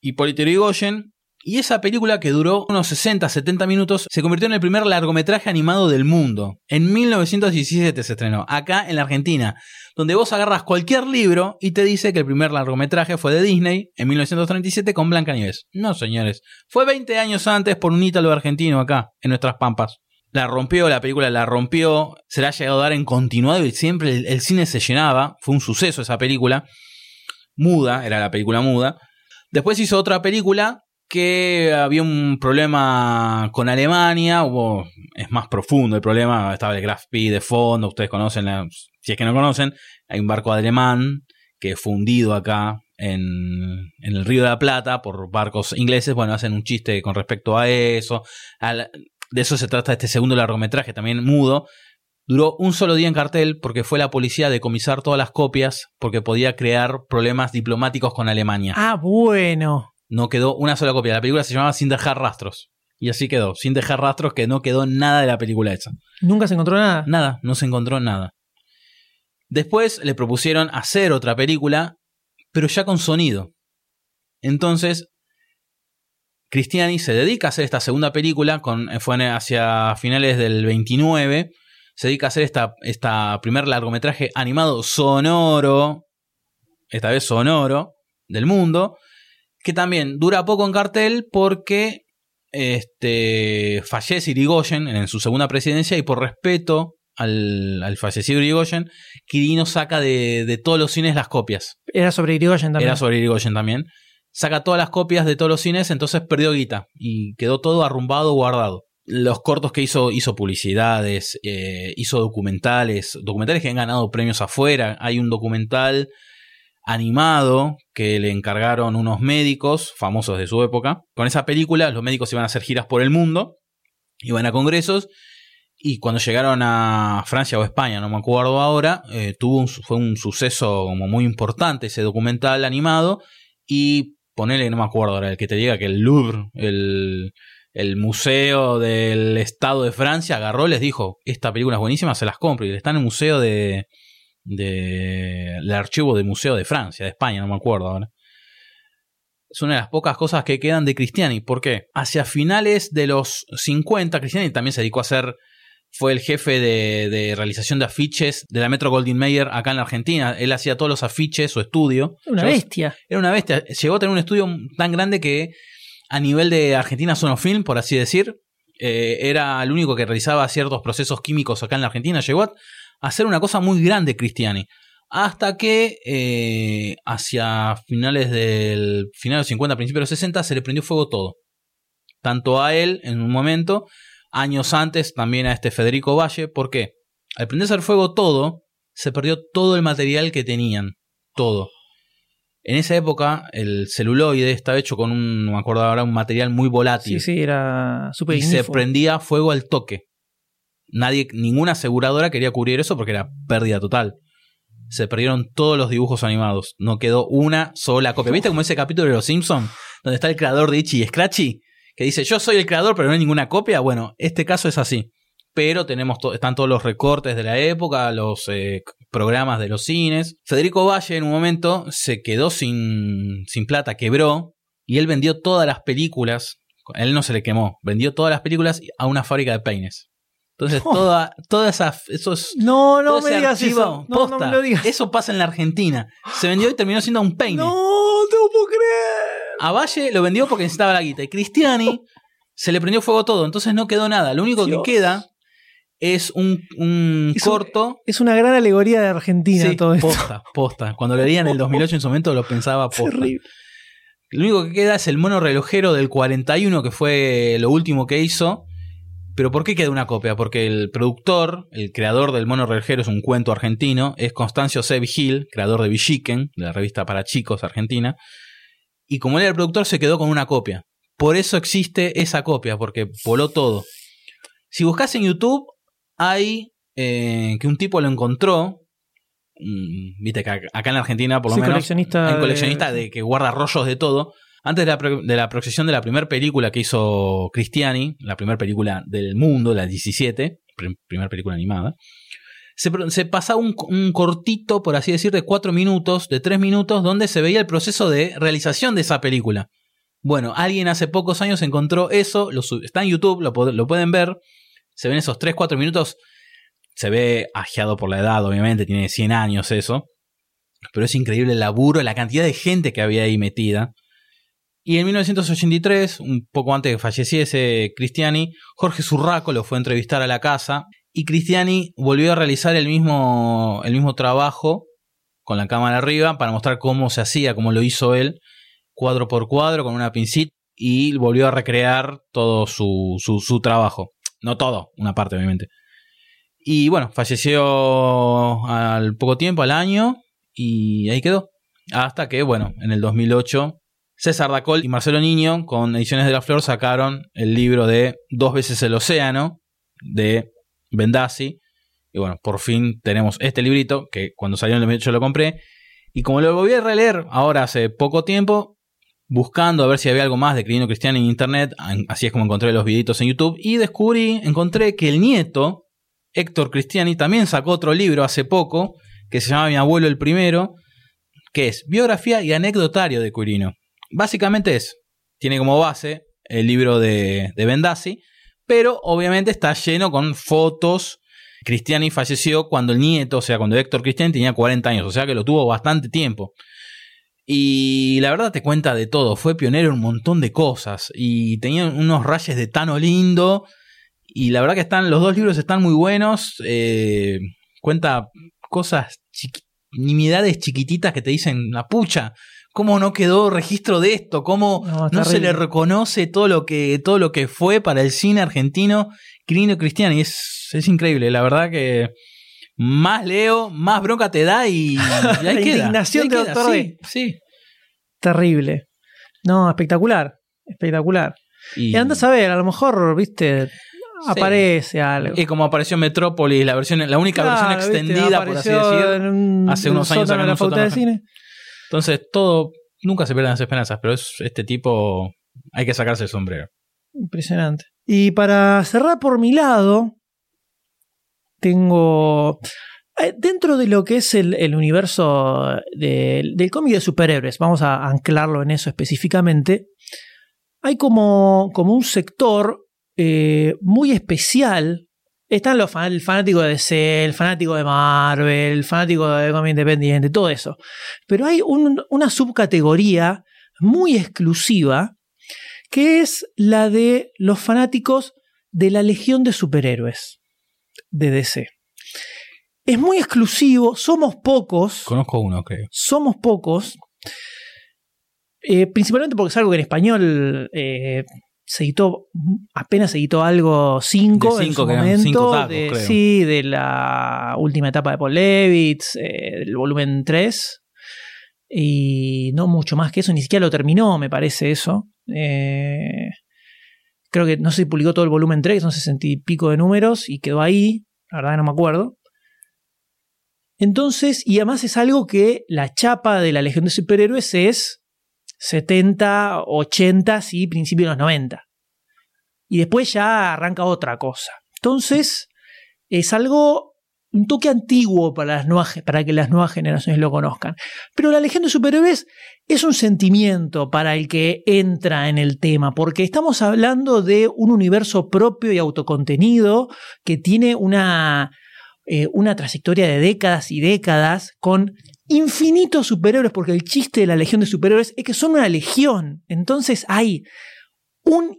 Hipólito Yrigoyen. Y esa película, que duró unos 60, 70 minutos, se convirtió en el primer largometraje animado del mundo. En 1917 se estrenó, acá en la Argentina, donde vos agarras cualquier libro y te dice que el primer largometraje fue de Disney en 1937 con Blancanieves. No, señores, fue 20 años antes por un ítalo argentino acá, en nuestras pampas. La rompió, la película la rompió, se la ha llegado a dar en continuado y siempre el, el cine se llenaba. Fue un suceso esa película. Muda, era la película muda. Después hizo otra película que había un problema con Alemania, hubo, es más profundo el problema, estaba el Graf P de fondo, ustedes conocen, la- si es que no conocen, hay un barco alemán que fue hundido acá en, en el Río de la Plata por barcos ingleses, bueno, hacen un chiste con respecto a eso, de eso se trata este segundo largometraje, también mudo, Duró un solo día en cartel porque fue la policía a decomisar todas las copias porque podía crear problemas diplomáticos con Alemania. Ah, bueno. No quedó una sola copia. La película se llamaba Sin dejar rastros. Y así quedó, sin dejar rastros, que no quedó nada de la película esa. Nunca se encontró nada. Nada, no se encontró nada. Después le propusieron hacer otra película, pero ya con sonido. Entonces, Cristiani se dedica a hacer esta segunda película, con, fue hacia finales del 29. Se dedica a hacer esta, esta primer largometraje animado sonoro, esta vez sonoro, del mundo, que también dura poco en cartel porque este, fallece Irigoyen en su segunda presidencia y por respeto al, al fallecido Irigoyen, Quirino saca de, de todos los cines las copias. Era sobre Irigoyen también. Era sobre Irigoyen también. Saca todas las copias de todos los cines, entonces perdió guita y quedó todo arrumbado, guardado. Los cortos que hizo, hizo publicidades, eh, hizo documentales, documentales que han ganado premios afuera. Hay un documental animado que le encargaron unos médicos famosos de su época. Con esa película, los médicos iban a hacer giras por el mundo, iban a congresos, y cuando llegaron a Francia o España, no me acuerdo ahora, eh, tuvo un, fue un suceso como muy importante ese documental animado, y ponele, no me acuerdo ahora, el que te diga que el Louvre, el, el museo del Estado de Francia, agarró, les dijo, esta película es buenísima, se las compro, y está en el museo de, de el archivo del Museo de Francia, de España, no me acuerdo ahora. Es una de las pocas cosas que quedan de Cristiani. ¿Por qué? Hacia finales de los 50, Cristiani también se dedicó a ser, fue el jefe de, de realización de afiches de la Metro Goldwyn Mayer acá en la Argentina. Él hacía todos los afiches, su estudio. Una Llegó- bestia. Era una bestia. Llegó a tener un estudio tan grande que a nivel de Argentina Sonofilm, por así decir, eh, era el único que realizaba ciertos procesos químicos acá en la Argentina. Llegó a hacer una cosa muy grande Cristiani. Hasta que eh, hacia finales del final de los 50, principios de los 60 se le prendió fuego todo. Tanto a él en un momento, años antes también a este Federico Valle. ¿Por qué? Al prenderse el fuego todo, se perdió todo el material que tenían. Todo. En esa época, el celuloide estaba hecho con un, no me acuerdo ahora, un material muy volátil Sí, sí, era súper y se prendía fuego al toque. Nadie, ninguna aseguradora quería cubrir eso porque era pérdida total. Se perdieron todos los dibujos animados. No quedó una sola copia. ¿Viste como ese capítulo de Los Simpsons? donde está el creador de Itchy y Scratchy, que dice yo soy el creador pero no hay ninguna copia. Bueno, este caso es así. Pero tenemos están todos los recortes de la época, los eh, programas de los cines. Federico Valle en un momento se quedó sin, sin plata, quebró, y él vendió todas las películas. Él no se le quemó, vendió todas las películas a una fábrica de peines. Entonces, toda, toda esa, esos. No, no me digas eso. No, no me lo digas. Eso pasa en la Argentina. Se vendió y terminó siendo un peine. No, no puedo creer. A Valle lo vendió porque necesitaba la guita. Y Cristiani se le prendió fuego todo. Entonces no quedó nada. Lo único Dios. que queda es un, un Es un- corto. Es una gran alegoría de Argentina Sí, todo esto. posta, posta. Cuando lo leía en el 2008 en su momento lo pensaba posta. terrible. Lo único que queda es el mono relojero del 41, que fue lo último que hizo. Pero ¿por qué queda una copia? Porque el productor, el creador del mono relojero, es un cuento argentino, es Constancio C. Vigil, creador de Villiquen, de la revista para chicos argentina. Y como él era el productor, se quedó con una copia. Por eso existe esa copia, porque voló todo. Si buscas en YouTube, hay eh, que un tipo lo encontró. mm, Viste que ac- acá en la Argentina, por lo Sí, menos, coleccionista hay un de- coleccionista de, que guarda rollos de todo. Antes de la, procesión de la primera película que hizo Cristiani, la primera película del mundo, la 17, prim- primera película animada, se, pasaba un, cortito, por así decir, de cuatro minutos, de tres minutos, donde se veía el proceso de realización de esa película. Bueno, alguien hace pocos años encontró eso, lo está en YouTube, lo, pueden ver, se ven esos 3, 4 minutos, se ve ajeado por la edad, obviamente, tiene 100 años eso, pero es increíble el laburo, la cantidad de gente que había ahí metida. Y en 1983, un poco antes de que falleciese Cristiani, Jorge Zurraco lo fue a entrevistar a la casa y Cristiani volvió a realizar el mismo, el mismo trabajo con la cámara arriba para mostrar cómo se hacía, cómo lo hizo él, cuadro por cuadro, con una pincita, y volvió a recrear todo su, su, su trabajo. No todo, una parte obviamente. Y bueno, falleció al poco tiempo, al año, y ahí quedó. Hasta que, bueno, en el 2008, César Dacol y Marcelo Niño, con Ediciones de la Flor, sacaron el libro de Dos veces el océano, de Bendassi. Y bueno, por fin tenemos este librito, que cuando salió en el 2008 lo compré. Y como lo volví a releer ahora hace poco tiempo, buscando a ver si había algo más de Quirino Cristiano en internet, así es como encontré los videitos en YouTube, y descubrí, encontré que el nieto, Héctor Cristiani, también sacó otro libro hace poco, que se llama Mi abuelo el primero, que es biografía y anecdotario de Quirino. Básicamente es, tiene como base el libro de, de Bendassi, pero obviamente está lleno con fotos. Cristiani falleció cuando el nieto, o sea, cuando Héctor Cristiani tenía 40 años, o sea que lo tuvo bastante tiempo. Y la verdad te cuenta de todo, fue pionero en un montón de cosas y tenía unos rayes de Tano lindo. Y la verdad que están, los dos libros están muy buenos. eh, cuenta cosas, chiqui- nimiedades chiquititas que te dicen, la pucha, ¿cómo no quedó registro de esto? ¿Cómo No, no, se le reconoce todo lo que, todo lo que fue para el cine argentino Quirino Cristiani? Es, es increíble, la verdad que más leo, más bronca te da y, y La queda, indignación de Doctor sí, sí. Terrible. No, espectacular. Espectacular. Y andas a ver, a lo mejor, viste, aparece algo. Y como apareció Metrópolis, la versión, la única Claro, versión viste, extendida, por así decir. en un- hace en un unos años de la facultad de cine. Entonces, todo, nunca se pierden las esperanzas, pero es este tipo, hay que sacarse el sombrero. Impresionante. Y para cerrar por mi lado, tengo. eh, Dentro de lo que es el, universo del- del cómic de superhéroes, vamos a anclarlo en eso específicamente, hay como, como un sector eh, muy especial. Están los fan- el fanático de DC, el fanático de Marvel, el fanático de cómic independiente, todo eso. Pero hay un- una subcategoría muy exclusiva que es la de los fanáticos de la Legión de Superhéroes de DC. Es muy exclusivo, somos pocos, Conozco uno, creo. somos pocos, eh, principalmente porque es algo que en español eh, se editó, apenas se editó algo 5 De en su que momento, cinco tacos, de, creo. sí, de la última etapa de Paul Levitz, eh, del volumen 3, y no mucho más que eso, ni siquiera lo terminó, me parece eso. Eh, creo que no si publicó todo el volumen 3, son sesenta y pico de números, y quedó ahí, la verdad no me acuerdo. Entonces, y además es algo que la chapa de la Legión de Superhéroes es 70, 80 y principios de los 90. Y después ya arranca otra cosa. Entonces, es algo, un toque antiguo para, las para que las nuevas generaciones lo conozcan. Pero la Legión de Superhéroes es un sentimiento para el que entra en el tema, porque estamos hablando de un universo propio y autocontenido que tiene una, eh, una trayectoria de décadas y décadas con infinitos superhéroes, porque el chiste de la Legión de Superhéroes es que son una legión. Entonces hay un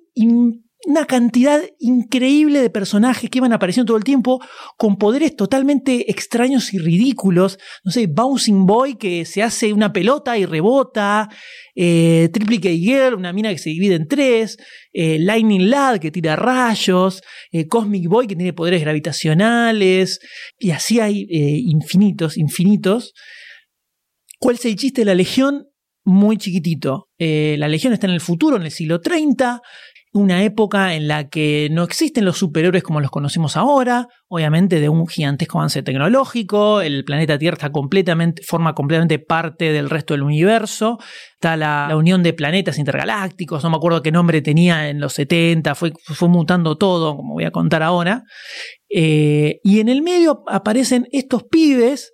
una cantidad increíble de personajes que iban apareciendo todo el tiempo con poderes totalmente extraños y ridículos. No sé, Bouncing Boy que se hace una pelota y rebota, eh, Triple K Girl, una mina que se divide en tres, eh, Lightning Lad que tira rayos, eh, Cosmic Boy que tiene poderes gravitacionales, y así hay infinitos, infinitos. ¿Cuál es el chiste de la Legión? Muy chiquitito. la Legión está en el futuro, en el siglo 30 una época en la que no existen los superhéroes como los conocemos ahora, obviamente de un gigantesco avance tecnológico, el planeta Tierra forma completamente parte del resto del universo, está la, unión de planetas intergalácticos, no me acuerdo qué nombre tenía en los 70, fue, fue mutando todo, como voy a contar ahora, eh, y en el medio aparecen estos pibes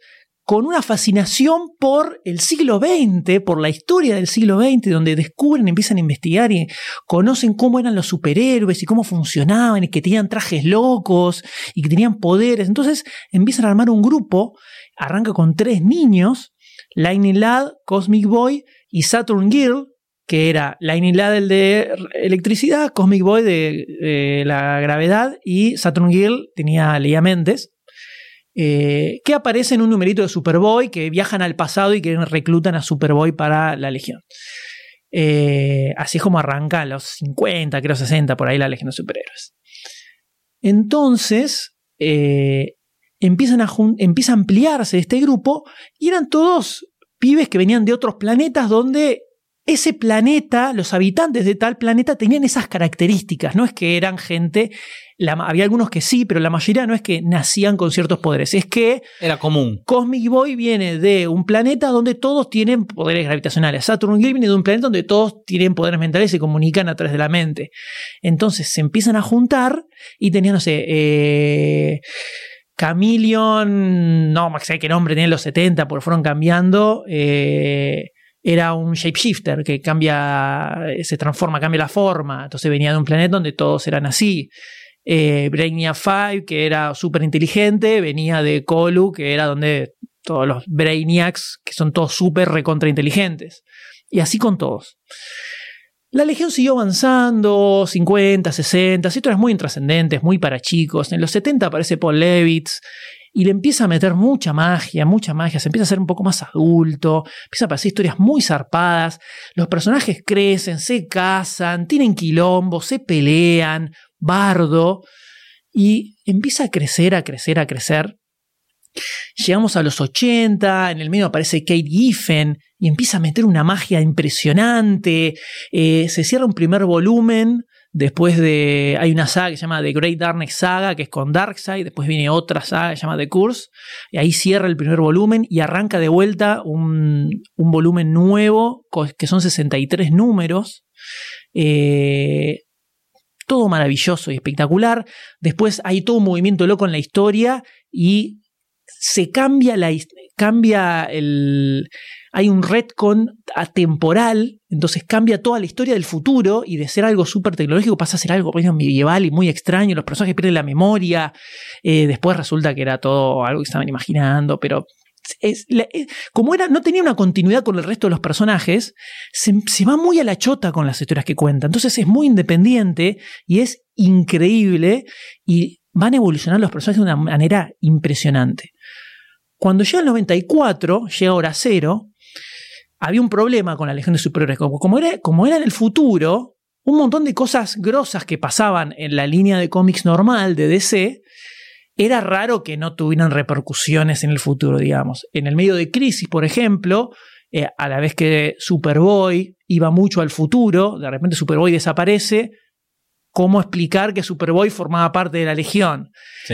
con una fascinación por el siglo XX, por la historia del siglo XX, donde descubren, empiezan a investigar y conocen cómo eran los superhéroes y cómo funcionaban y que tenían trajes locos y que tenían poderes. Entonces empiezan a armar un grupo, arranca con tres niños, Lightning Lad, Cosmic Boy y Saturn Girl, que era Lightning Lad el de electricidad, Cosmic Boy de, la gravedad y Saturn Girl tenía leía mentes. Eh, que aparece en un numerito de Superboy, que viajan al pasado y que reclutan a Superboy para la Legión. Eh, así es como arranca a los 50, creo 60, por ahí la Legión de Superhéroes. Entonces, eh, empiezan a empieza a ampliarse este grupo y eran todos pibes que venían de otros planetas donde ese planeta, los habitantes de tal planeta tenían esas características, no es que eran gente, había algunos que sí, pero la mayoría no es que nacían con ciertos poderes, es que... Era común. Cosmic Boy viene de un planeta donde todos tienen poderes gravitacionales, Saturn viene de un planeta donde todos tienen poderes mentales y se comunican a través de la mente. Entonces se empiezan a juntar y tenían, no sé, eh, Chameleon, no sé qué nombre tenía en los 70, porque fueron cambiando. Eh, era un shapeshifter que cambia, se transforma, cambia la forma. Entonces venía de un planeta donde todos eran así. Eh, Brainiac 5, que era súper inteligente, venía de Colu, que era donde todos los Brainiacs, que son todos súper recontra inteligentes. Y así con todos. La Legión siguió avanzando, 50, 60, historias muy intrascendentes, muy para chicos. En los 70 aparece Paul Levitz, y le empieza a meter mucha magia, mucha magia, se empieza a ser un poco más adulto, empieza a aparecer historias muy zarpadas, los personajes crecen, se casan, tienen quilombo, se pelean, bardo, y empieza a crecer, a crecer, a crecer. Llegamos a los 80, en el medio aparece Kate Giffen y empieza a meter una magia impresionante. Eh, se cierra un primer volumen Después de. Hay una saga que se llama The Great Darkness Saga, que es con Darkseid. Después viene otra saga que se llama The Curse. Y ahí cierra el primer volumen y arranca de vuelta un, volumen nuevo, que son 63 números. Eh, todo maravilloso y espectacular. Después hay todo un movimiento loco en la historia y se cambia la cambia el hay un retcon atemporal, entonces cambia toda la historia del futuro y de ser algo súper tecnológico pasa a ser algo medieval y muy extraño, los personajes pierden la memoria, eh, después resulta que era todo algo que estaban imaginando, pero como era, no tenía una continuidad con el resto de los personajes, se, va muy a la chota con las historias que cuenta. Entonces es muy independiente y es increíble y van a evolucionar los personajes de una manera impresionante. Cuando llega el 94, llega Hora Cero, había un problema con la Legión de Superhéroes. Como, era, como era en el futuro, un montón de cosas grosas que pasaban en la línea de cómics normal de DC, era raro que no tuvieran repercusiones en el futuro, digamos. En el medio de Crisis, por ejemplo, eh, a la vez que Superboy iba mucho al futuro, de repente Superboy desaparece, ¿cómo explicar que Superboy formaba parte de la Legión?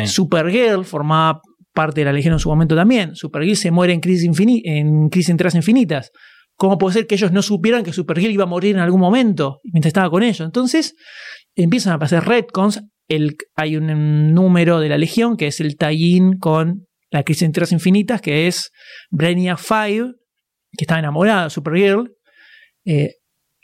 Supergirl formaba parte de la Legión en su momento también. Supergirl se muere en Crisis, en crisis en Infinitas. ¿Cómo puede ser que ellos no supieran que Supergirl iba a morir en algún momento mientras estaba con ellos? Entonces empiezan a pasar retcons. El, hay un número de la Legión que es el tie con la crisis en Tierras Infinitas, que es Brainiac 5, que estaba enamorada de Supergirl, eh,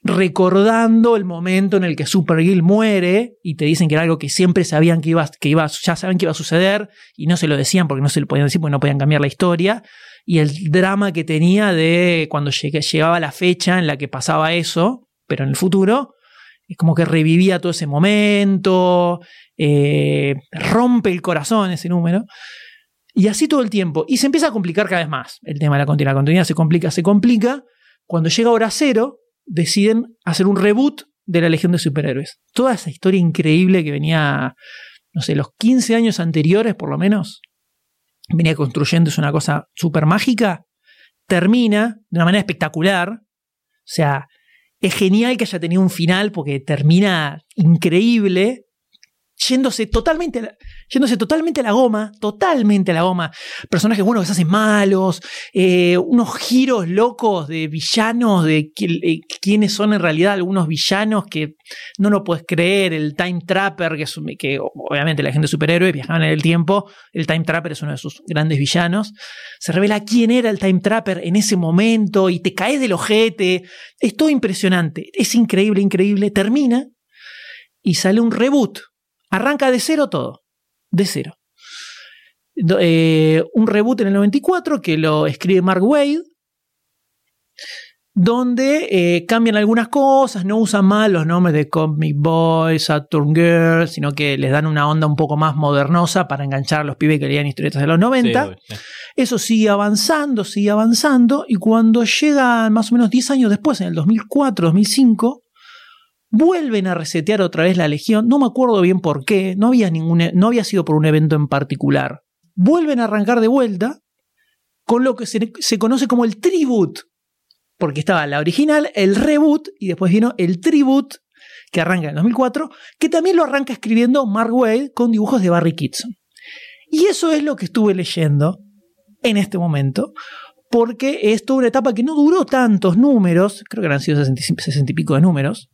recordando el momento en el que Supergirl muere y te dicen que era algo que siempre sabían que iba, que iba, ya saben que iba a suceder y no se lo decían porque no se lo podían decir porque no podían cambiar la historia. Y el drama que tenía de cuando llegaba la fecha en la que pasaba eso, pero en el futuro, es como que revivía todo ese momento, eh, rompe el corazón ese número. Y así todo el tiempo. Y se empieza a complicar cada vez más el tema de la continuidad. La continuidad se complica, se complica. Cuando llega hora cero, deciden hacer un reboot de la Legión de Superhéroes. Toda esa historia increíble que venía, no sé, los 15 años anteriores por lo menos, venía construyendo, es una cosa súper mágica, termina de una manera espectacular. O sea, es genial que haya tenido un final porque termina increíble yéndose totalmente, a la, yéndose totalmente la goma, totalmente a la goma. Personajes buenos que se hacen malos, eh, unos giros locos de villanos, de eh, quiénes son en realidad algunos villanos que no lo puedes creer. El Time Trapper, que, es, que obviamente la gente superhéroe viajaban en el tiempo, el Time Trapper es uno de sus grandes villanos. Se revela quién era el Time Trapper en ese momento y te caes del ojete. Es todo impresionante, es increíble, increíble. Termina y sale un reboot Arranca de cero todo. De cero. Eh, un reboot en el 94 que lo escribe Mark Wade, donde eh, cambian algunas cosas, no usan mal los nombres de Comic Boys, Saturn Girl, sino que les dan una onda un poco más modernosa para enganchar a los pibes que leían historietas de los 90. Eso sigue avanzando, sigue avanzando, y cuando llega más o menos 10 años después, en el 2004, 2005, vuelven a resetear otra vez la Legión, no me acuerdo bien por qué, no había, ningún, no había sido por un evento en particular. Vuelven a arrancar de vuelta con lo que se, se conoce como el tribute, porque estaba la original, el reboot y después vino el tribute que arranca en 2004, que también lo arranca escribiendo Mark Wade con dibujos de Barry Kitson. Y eso es lo que estuve leyendo en este momento, porque es toda una etapa que no duró tantos números, creo que eran sido 60, y pico de números,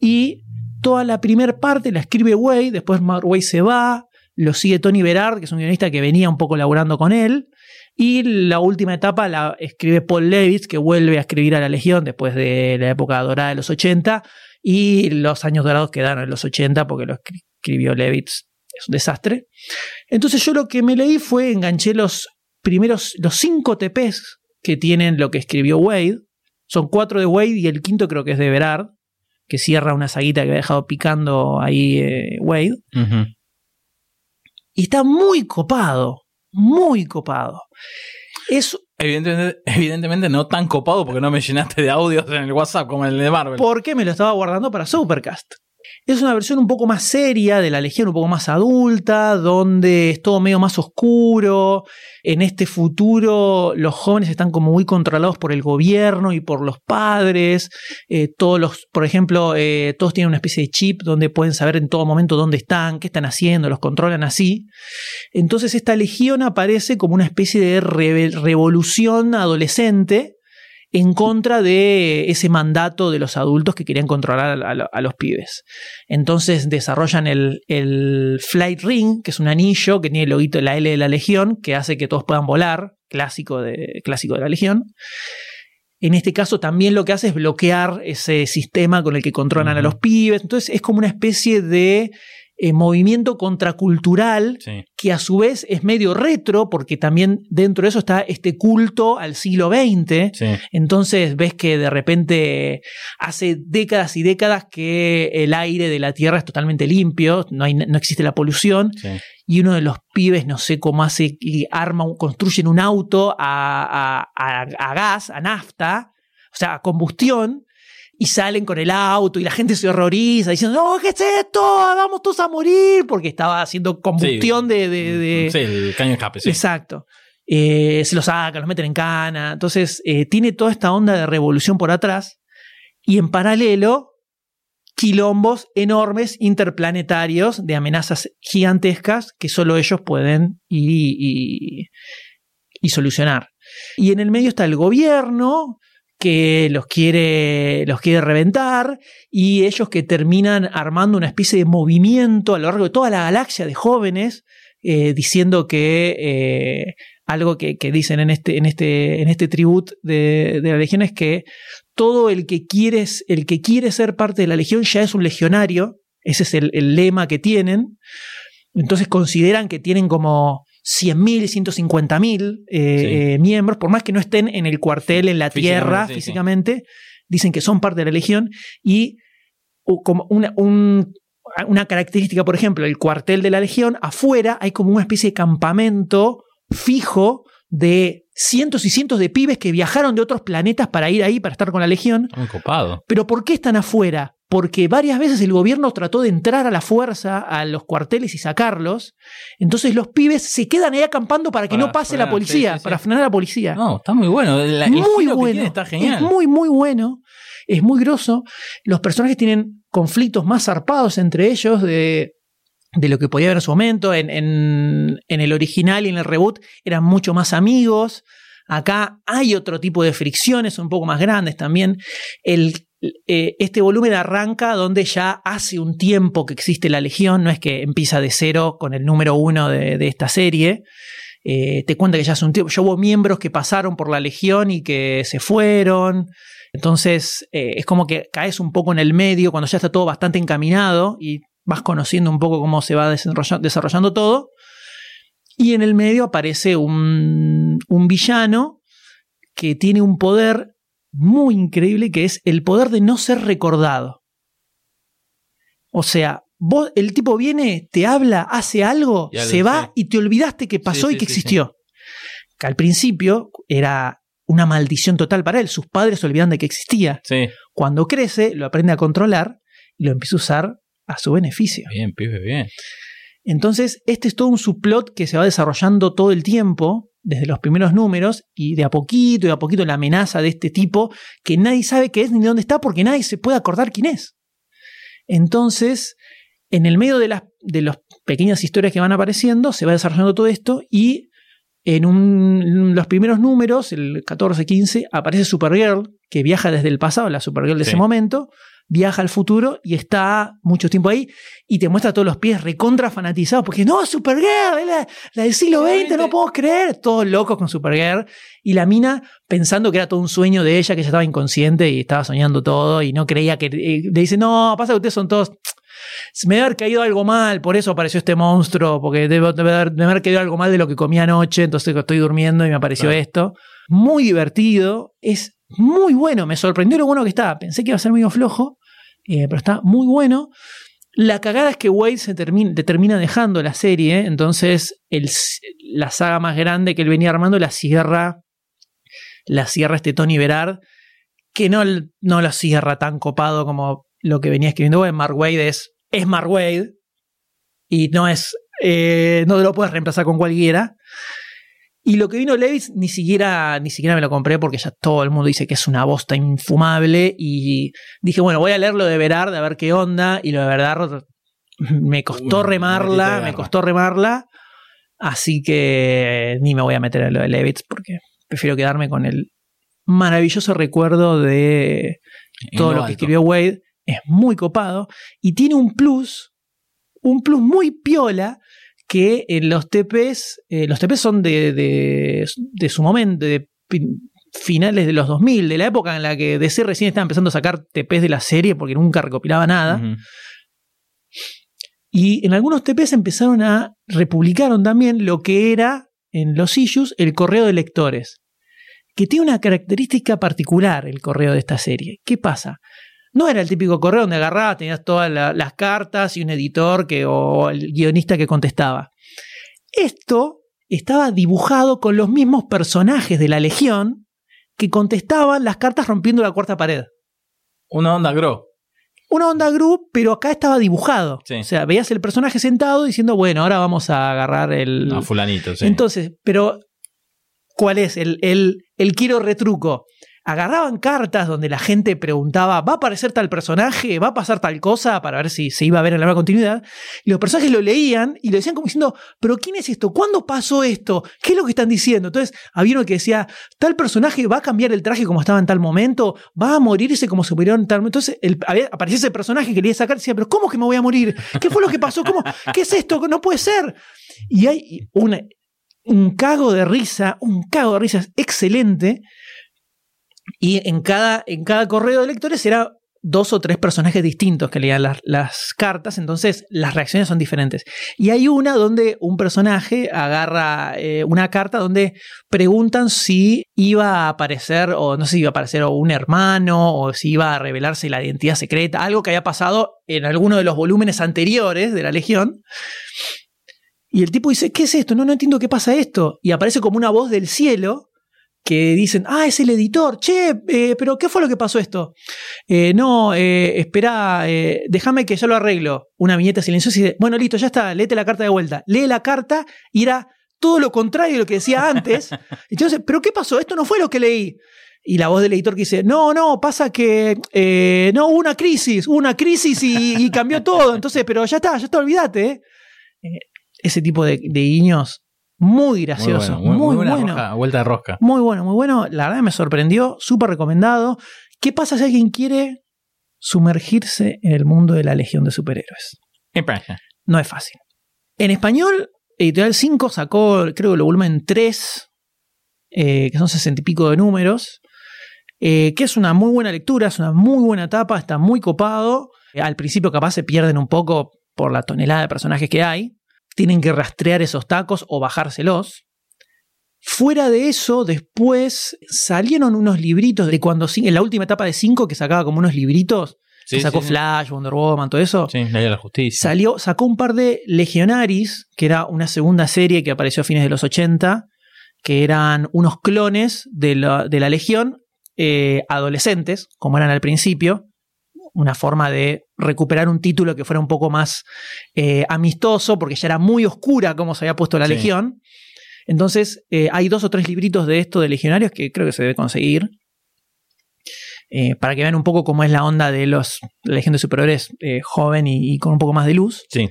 y toda la primera parte la escribe Way, después Way se va, lo sigue Tony Berard, que es un guionista que venía un poco laburando con él, y la última etapa la escribe Paul Levitz, que vuelve a escribir a la Legión después de la época dorada de los 80, y los años dorados quedaron en los 80 porque lo escribió Levitz, es un desastre. Entonces yo lo que me leí fue, enganché los primeros, los cinco TPs que tienen lo que escribió Wade, son cuatro de Wade y el quinto creo que es de Berard, que cierra una saguita que había dejado picando ahí eh, Wade. Y está muy copado, muy copado. Es, evidentemente, evidentemente no tan copado porque no me llenaste de audios en el WhatsApp como el de Marvel. Porque me lo estaba guardando para Supercast. Es una versión un poco más seria de la Legión, un poco más adulta, donde es todo medio más oscuro. En este futuro los jóvenes están como muy controlados por el gobierno y por los padres. Eh, todos los, por ejemplo, eh, todos tienen una especie de chip donde pueden saber en todo momento dónde están, qué están haciendo, los controlan así. Entonces esta Legión aparece como una especie de revolución adolescente en contra de ese mandato de los adultos que querían controlar a, los pibes. Entonces desarrollan el, Flight Ring, que es un anillo que tiene el loguito de la L de la Legión, que hace que todos puedan volar, clásico de, clásico de la Legión. En este caso también lo que hace es bloquear ese sistema con el que controlan a los pibes. Entonces es como una especie de eh, movimiento contracultural que a su vez es medio retro porque también dentro de eso está este culto al siglo XX. Entonces ves que de repente hace décadas y décadas que el aire de la Tierra es totalmente limpio, no, hay, no existe la polución. Y uno de los pibes, no sé cómo hace, arma, construyen un auto a, a gas, a nafta, o sea, a combustión, y salen con el auto y la gente se horroriza diciendo, no, ¿qué es esto? Vamos todos a morir porque estaba haciendo combustión de, de, Sí, el caño de escape, sí. Exacto. Eh, se los sacan, los meten en cana. Entonces, eh, tiene toda esta onda de revolución por atrás y en paralelo, quilombos enormes interplanetarios de amenazas gigantescas que solo ellos pueden y, y, y solucionar. Y en el medio está el gobierno, que los quiere, los quiere reventar y ellos que terminan armando una especie de movimiento a lo largo de toda la galaxia de jóvenes eh, diciendo que eh, algo que, dicen en este, en este, en este tribut de, de, la Legión es que todo el que, quiere, el que quiere ser parte de la Legión ya es un legionario, ese es el lema que tienen, entonces consideran que tienen como 100.000, 150.000 eh, sí. eh, miembros, por más que no estén en el cuartel, en la tierra sí, físicamente, dicen que son parte de la Legión y como una, un, una característica, por ejemplo, el cuartel de la Legión, afuera hay como una especie de campamento fijo de cientos y cientos de pibes que viajaron de otros planetas para ir ahí, para estar con la Legión. Muy copado. Pero ¿por qué están afuera? Porque varias veces el gobierno trató de entrar a la fuerza a los cuarteles y sacarlos. Entonces los pibes se quedan ahí acampando para que para no pase frenar, la policía, sí, sí, para frenar a la policía. No, está muy bueno. La, muy bueno. está genial. Es muy, muy bueno. Es muy grosso. Los personajes tienen conflictos más zarpados entre ellos de de lo que podía haber en su momento. En, en, en, el original y en el reboot eran mucho más amigos. Acá hay otro tipo de fricciones un poco más grandes también. El, eh, este volumen arranca donde ya hace un tiempo que existe la Legión, no es que empieza de cero con el número uno de, esta serie. Eh, te cuenta que ya hace un tiempo. Yo hubo miembros que pasaron por la Legión y que se fueron. Entonces eh, es como que caes un poco en el medio cuando ya está todo bastante encaminado y vas conociendo un poco cómo se va desarrollando, desarrollando todo. Y en el medio aparece un, un, villano que tiene un poder muy increíble que es el poder de no ser recordado. O sea, vos, el tipo viene, te habla, hace algo, se va y te olvidaste que pasó sí, y que existió. Sí, que al principio era una maldición total para él. Sus padres se olvidan de que existía. Cuando crece, lo aprende a controlar y lo empieza a usar a su beneficio. Bien, pibe, bien. Entonces, este es todo un subplot que se va desarrollando todo el tiempo, desde los primeros números, y de a poquito y a poquito la amenaza de este tipo, que nadie sabe qué es ni dónde está, porque nadie se puede acordar quién es. Entonces, en el medio de las, de las pequeñas historias que van apareciendo, se va desarrollando todo esto, y en, un, en los primeros números, el 14-15, aparece Supergirl, que viaja desde el pasado, la Supergirl de sí. ese momento, viaja al futuro y está mucho tiempo ahí y te muestra todos los pies recontra fanatizados porque no, Supergirl, la, la del siglo XX, no puedo creer, todos locos con Supergirl y la mina pensando que era todo un sueño de ella, que ella estaba inconsciente y estaba soñando todo y no creía que... le dice, no, pasa que ustedes son todos... Me debe haber caído algo mal, por eso apareció este monstruo, porque debe, debe, haber, debe haber caído algo mal de lo que comí anoche, entonces estoy durmiendo y me apareció claro. esto. Muy divertido, es muy bueno, me sorprendió lo bueno que está. Pensé que iba a ser medio flojo, eh, pero está muy bueno. La cagada es que Wade se termina, dejando la serie, ¿eh? entonces el, la saga más grande que él venía armando la cierra, la cierra este Tony Berard, que no, no la cierra tan copado como lo que venía escribiendo Wade. Mark Wade es, es Mark Wade y no es, eh, no lo puedes reemplazar con cualquiera. Y lo que vino Levis ni siquiera, ni siquiera me lo compré porque ya todo el mundo dice que es una bosta infumable. Y dije, bueno, voy a leer lo de Berard, a ver qué onda. Y lo de Berard me costó Uy, remarla, me costó remarla. Así que ni me voy a meter en lo de Levitz porque prefiero quedarme con el maravilloso recuerdo de todo lo, lo que escribió Wade. Es muy copado y tiene un plus, un plus muy piola que en los TPs, eh, los TPs son de, de, de su momento, de finales de los 2000, de la época en la que DC recién estaba empezando a sacar TPs de la serie porque nunca recopilaba nada. Uh -huh. Y en algunos TPs empezaron a, republicaron también lo que era en los issues el correo de lectores, que tiene una característica particular el correo de esta serie. ¿Qué pasa? No era el típico correo donde agarrabas, tenías todas la, las cartas y un editor que, o el guionista que contestaba. Esto estaba dibujado con los mismos personajes de la Legión que contestaban las cartas rompiendo la cuarta pared. Una onda Gro. Una onda Gru, pero acá estaba dibujado. Sí. O sea, veías el personaje sentado diciendo, bueno, ahora vamos a agarrar el. No, fulanito, sí. Entonces, pero, ¿cuál es el, el, el quiero retruco? Agarraban cartas donde la gente preguntaba, ¿va a aparecer tal personaje? ¿Va a pasar tal cosa? Para ver si se iba a ver en la nueva continuidad. Y los personajes lo leían y lo decían como diciendo, ¿pero quién es esto? ¿Cuándo pasó esto? ¿Qué es lo que están diciendo? Entonces, había uno que decía, tal personaje va a cambiar el traje como estaba en tal momento, va a morirse como se murió en tal momento. Entonces, el, aparecía ese personaje que leía sacar y decía, ¿pero cómo que me voy a morir? ¿Qué fue lo que pasó? ¿Cómo? ¿Qué es esto? No puede ser. Y hay un cago de risa, un cago de risa excelente. Y en cada, en cada correo de lectores era dos o tres personajes distintos que leían las, cartas, entonces las reacciones son diferentes. Y hay una donde un personaje agarra eh, una carta donde preguntan si iba a aparecer, o no sé si iba a aparecer un hermano, o si iba a revelarse la identidad secreta, algo que haya pasado en alguno de los volúmenes anteriores de la Legión. Y el tipo dice, ¿qué es esto? No, no entiendo qué pasa esto. Y aparece como una voz del cielo que dicen, ah, es el editor, che, eh, pero ¿qué fue lo que pasó esto? Eh, no, eh, espera, déjame que yo lo arreglo. Una viñeta silenciosa y dice, bueno, listo, ya está, léete la carta de vuelta. Lee la carta y era todo lo contrario de lo que decía antes. Entonces, ¿pero qué pasó? Esto no fue lo que leí. Y la voz del editor que dice, no, no, pasa que no, hubo una crisis, hubo una crisis y, cambió todo. Entonces, pero ya está, ya está, olvídate ese tipo de, guiños muy gracioso, muy, bueno. vuelta de rosca. Muy bueno, muy bueno. La verdad me sorprendió, súper recomendado. ¿Qué pasa si alguien quiere sumergirse en el mundo de la Legión de Superhéroes? No es fácil. En español, Editorial 5 sacó, creo que lo volumen 3, eh, que son sesenta y pico de números, eh, que es una muy buena lectura, es una muy buena etapa, está muy copado. Al principio capaz se pierden un poco por la tonelada de personajes que hay, tienen que rastrear esos tacos o bajárselos. Fuera de eso, después salieron unos libritos de cuando, en la última etapa de 5 que sacaba como unos libritos, que sacó Flash, Wonder Woman, todo eso. Sí, la la justicia. Salió, sacó un par de Legionaris, que era una segunda serie que apareció a fines de los 80, que eran unos clones de la, de la Legión, eh, adolescentes, como eran al principio, una forma de recuperar un título que fuera un poco más eh, amistoso, porque ya era muy oscura como se había puesto la Legión. Entonces, eh, hay dos o tres libritos de esto de legionarios que creo que se debe conseguir. Eh, para que vean un poco cómo es la onda de los la Legión de Superiores joven y, y, con un poco más de luz. Sí.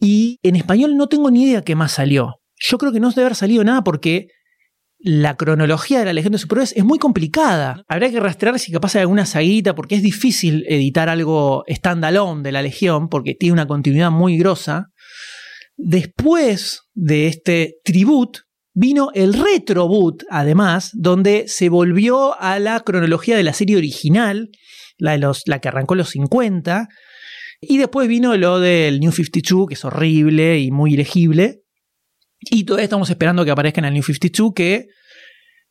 Y en español no tengo ni idea qué más salió. Yo creo que no debe haber salido nada porque la cronología de la Legión de Superhéroes es muy complicada. Habría que rastrear si capaz hay alguna saguita, porque es difícil editar algo standalone de la Legión, porque tiene una continuidad muy grosa. Después de este tribut, vino el retroboot, además, donde se volvió a la cronología de la serie original, la, de los, la que arrancó los 50. Y después vino lo del New 52, que es horrible y muy ilegible. Y todavía estamos esperando que aparezca en el New 52, que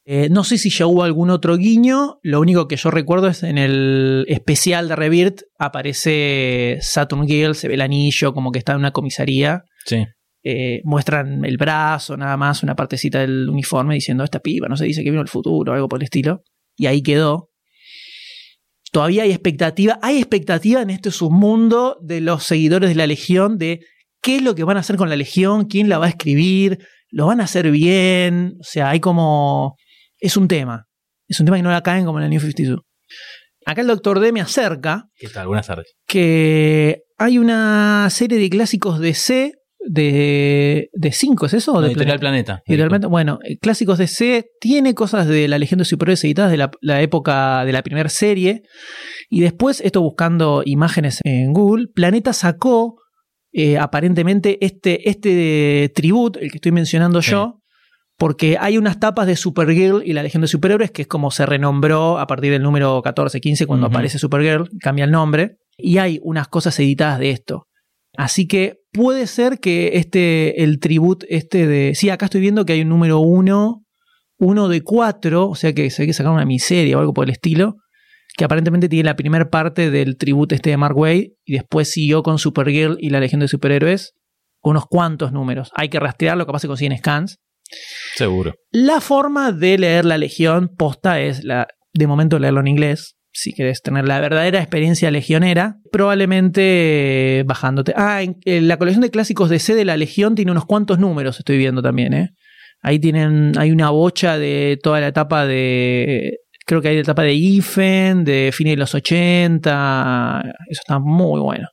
eh, no sé si ya hubo algún otro guiño. Lo único que yo recuerdo es en el especial de Rebirth aparece Saturn Girl, se ve el anillo, como que está en una comisaría. Sí. Eh, muestran el brazo, nada más, una partecita del uniforme diciendo esta piba, no se dice que vino el futuro, algo por el estilo. Y ahí quedó. Todavía hay expectativa, hay expectativa en este submundo de los seguidores de la Legión de qué es lo que van a hacer con la Legión, quién la va a escribir, lo van a hacer bien, o sea, hay como... Es un tema, es un tema que no la caen como en el New 52. Acá el Doctor D me acerca. ¿Qué tal? Buenas tardes. Que hay una serie de clásicos de C de, de cinco, ¿es eso? No, de Editorial Planeta. Planeta. Bueno, eh, clásicos de C tiene cosas de la Legión de Superhéroes editadas de la, la época de la primera serie. Y después, esto buscando imágenes en Google, Planeta sacó eh, aparentemente este, este tribut, el que estoy mencionando yo, porque hay unas tapas de Supergirl y la Legión de Superhéroes, que es como se renombró a partir del número 14, 15, cuando aparece Supergirl, cambia el nombre, y hay unas cosas editadas de esto. Así que puede ser que este, el tribut este de... Sí, acá estoy viendo que hay un número 1, uno de 4, o sea que se hay que sacar una miseria o algo por el estilo, que aparentemente tiene la primera parte del tributo este de Mark Way y después siguió con Supergirl y la Legión de Superhéroes, unos cuantos números. Hay que rastrear lo que pasa con consiguen scans. Seguro. La forma de leer la Legión posta es, la, de momento, leerlo en inglés. Si querés tener la verdadera experiencia legionera, probablemente bajándote. Ah, en, la colección de clásicos de C de la Legión tiene unos cuantos números, estoy viendo también, ¿eh? Ahí tienen, hay una bocha de toda la etapa de Creo que hay la etapa de Ifen, de fines de los 80. Eso está muy bueno.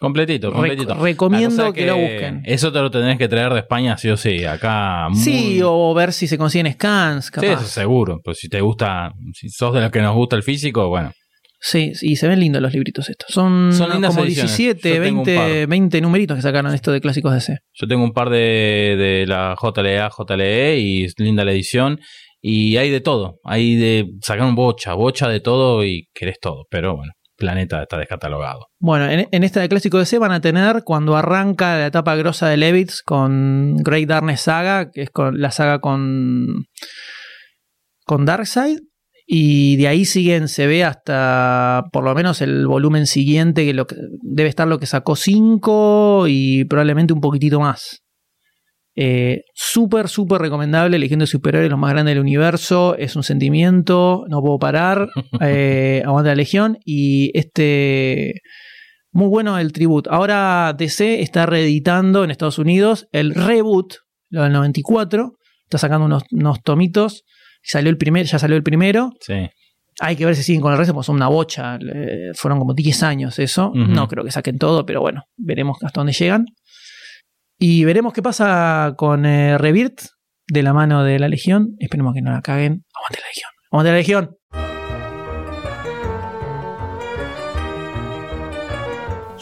Completito, completito. recomiendo La cosa que lo busquen. Eso te lo tenés que traer de España, sí o sí. Acá. muy- Sí, o ver si se consiguen scans, Sí, capaz. eso seguro. Pues si te gusta, si sos de los que nos gusta el físico, bueno. Sí, y se ven lindos los libritos estos. Son, Son lindas como ediciones. 17, Yo tengo un 20, par. 20 numeritos que sacaron esto de clásicos DC. Yo tengo un par de, de la JLA, JLE y es linda la edición. Y hay de todo. Hay de sacar un bocha, bocha de todo y querés todo. Pero bueno, Planeta está descatalogado. Bueno, en, en esta de clásico DC van a tener cuando arranca la etapa grosa de Levitz con Great Darkness Saga, que es con, la saga con, con Darkseid. Y de ahí siguen, se ve hasta por lo menos el volumen siguiente, que, lo que debe estar lo que sacó 5 y probablemente un poquitito más. Eh, súper, súper recomendable. Legión de Superhéroes, lo más grande del universo. Es un sentimiento, no puedo parar. Eh, aguanta la Legión. Y este. Muy bueno el tributo. Ahora DC está reeditando en Estados Unidos el reboot, lo del 94. Está sacando unos, unos tomitos. Salió el primer, ya salió el primero. Sí. Hay que ver si siguen con el resto, porque son una bocha. Eh, fueron como 10 años eso. No creo que saquen todo, pero bueno, veremos hasta dónde llegan. Y veremos qué pasa con eh, Revirt de la mano de la Legión. Esperemos que no la caguen. Aguante la Legión. Aguante la Legión.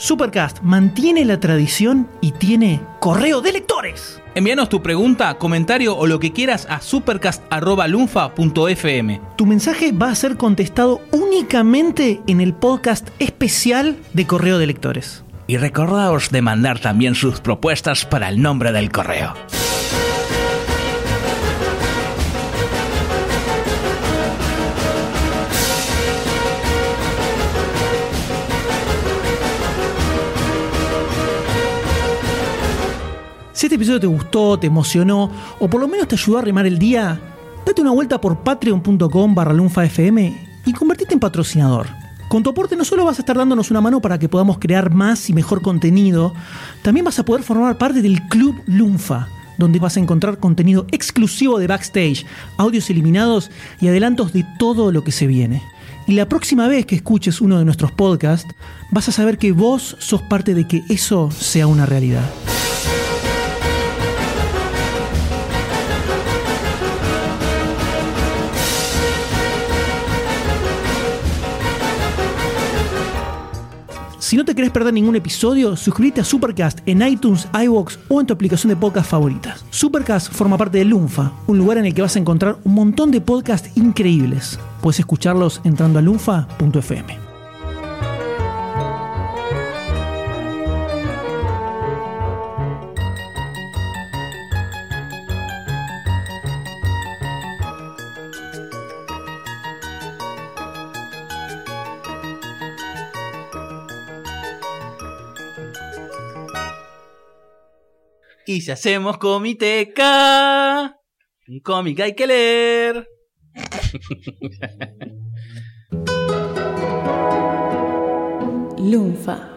Supercast mantiene la tradición y tiene correo de lectores. Envíanos tu pregunta, comentario o lo que quieras a supercast.lunfa.fm. Tu mensaje va a ser contestado únicamente en el podcast especial de correo de lectores. Y recordaos de mandar también sus propuestas para el nombre del correo. Si este episodio te gustó, te emocionó o por lo menos te ayudó a remar el día, date una vuelta por patreon.com barra lunfafm y convertite en patrocinador. Con tu aporte no solo vas a estar dándonos una mano para que podamos crear más y mejor contenido, también vas a poder formar parte del Club Lunfa, donde vas a encontrar contenido exclusivo de backstage, audios eliminados y adelantos de todo lo que se viene. Y la próxima vez que escuches uno de nuestros podcasts, vas a saber que vos sos parte de que eso sea una realidad. Si no te querés perder ningún episodio, suscríbete a Supercast en iTunes, iVoox o en tu aplicación de podcast favorita. Supercast forma parte de Lunfa, un lugar en el que vas a encontrar un montón de podcasts increíbles. Puedes escucharlos entrando a lunfa.fm. Y si hacemos comiteca, un cómic hay que leer. Lunfa.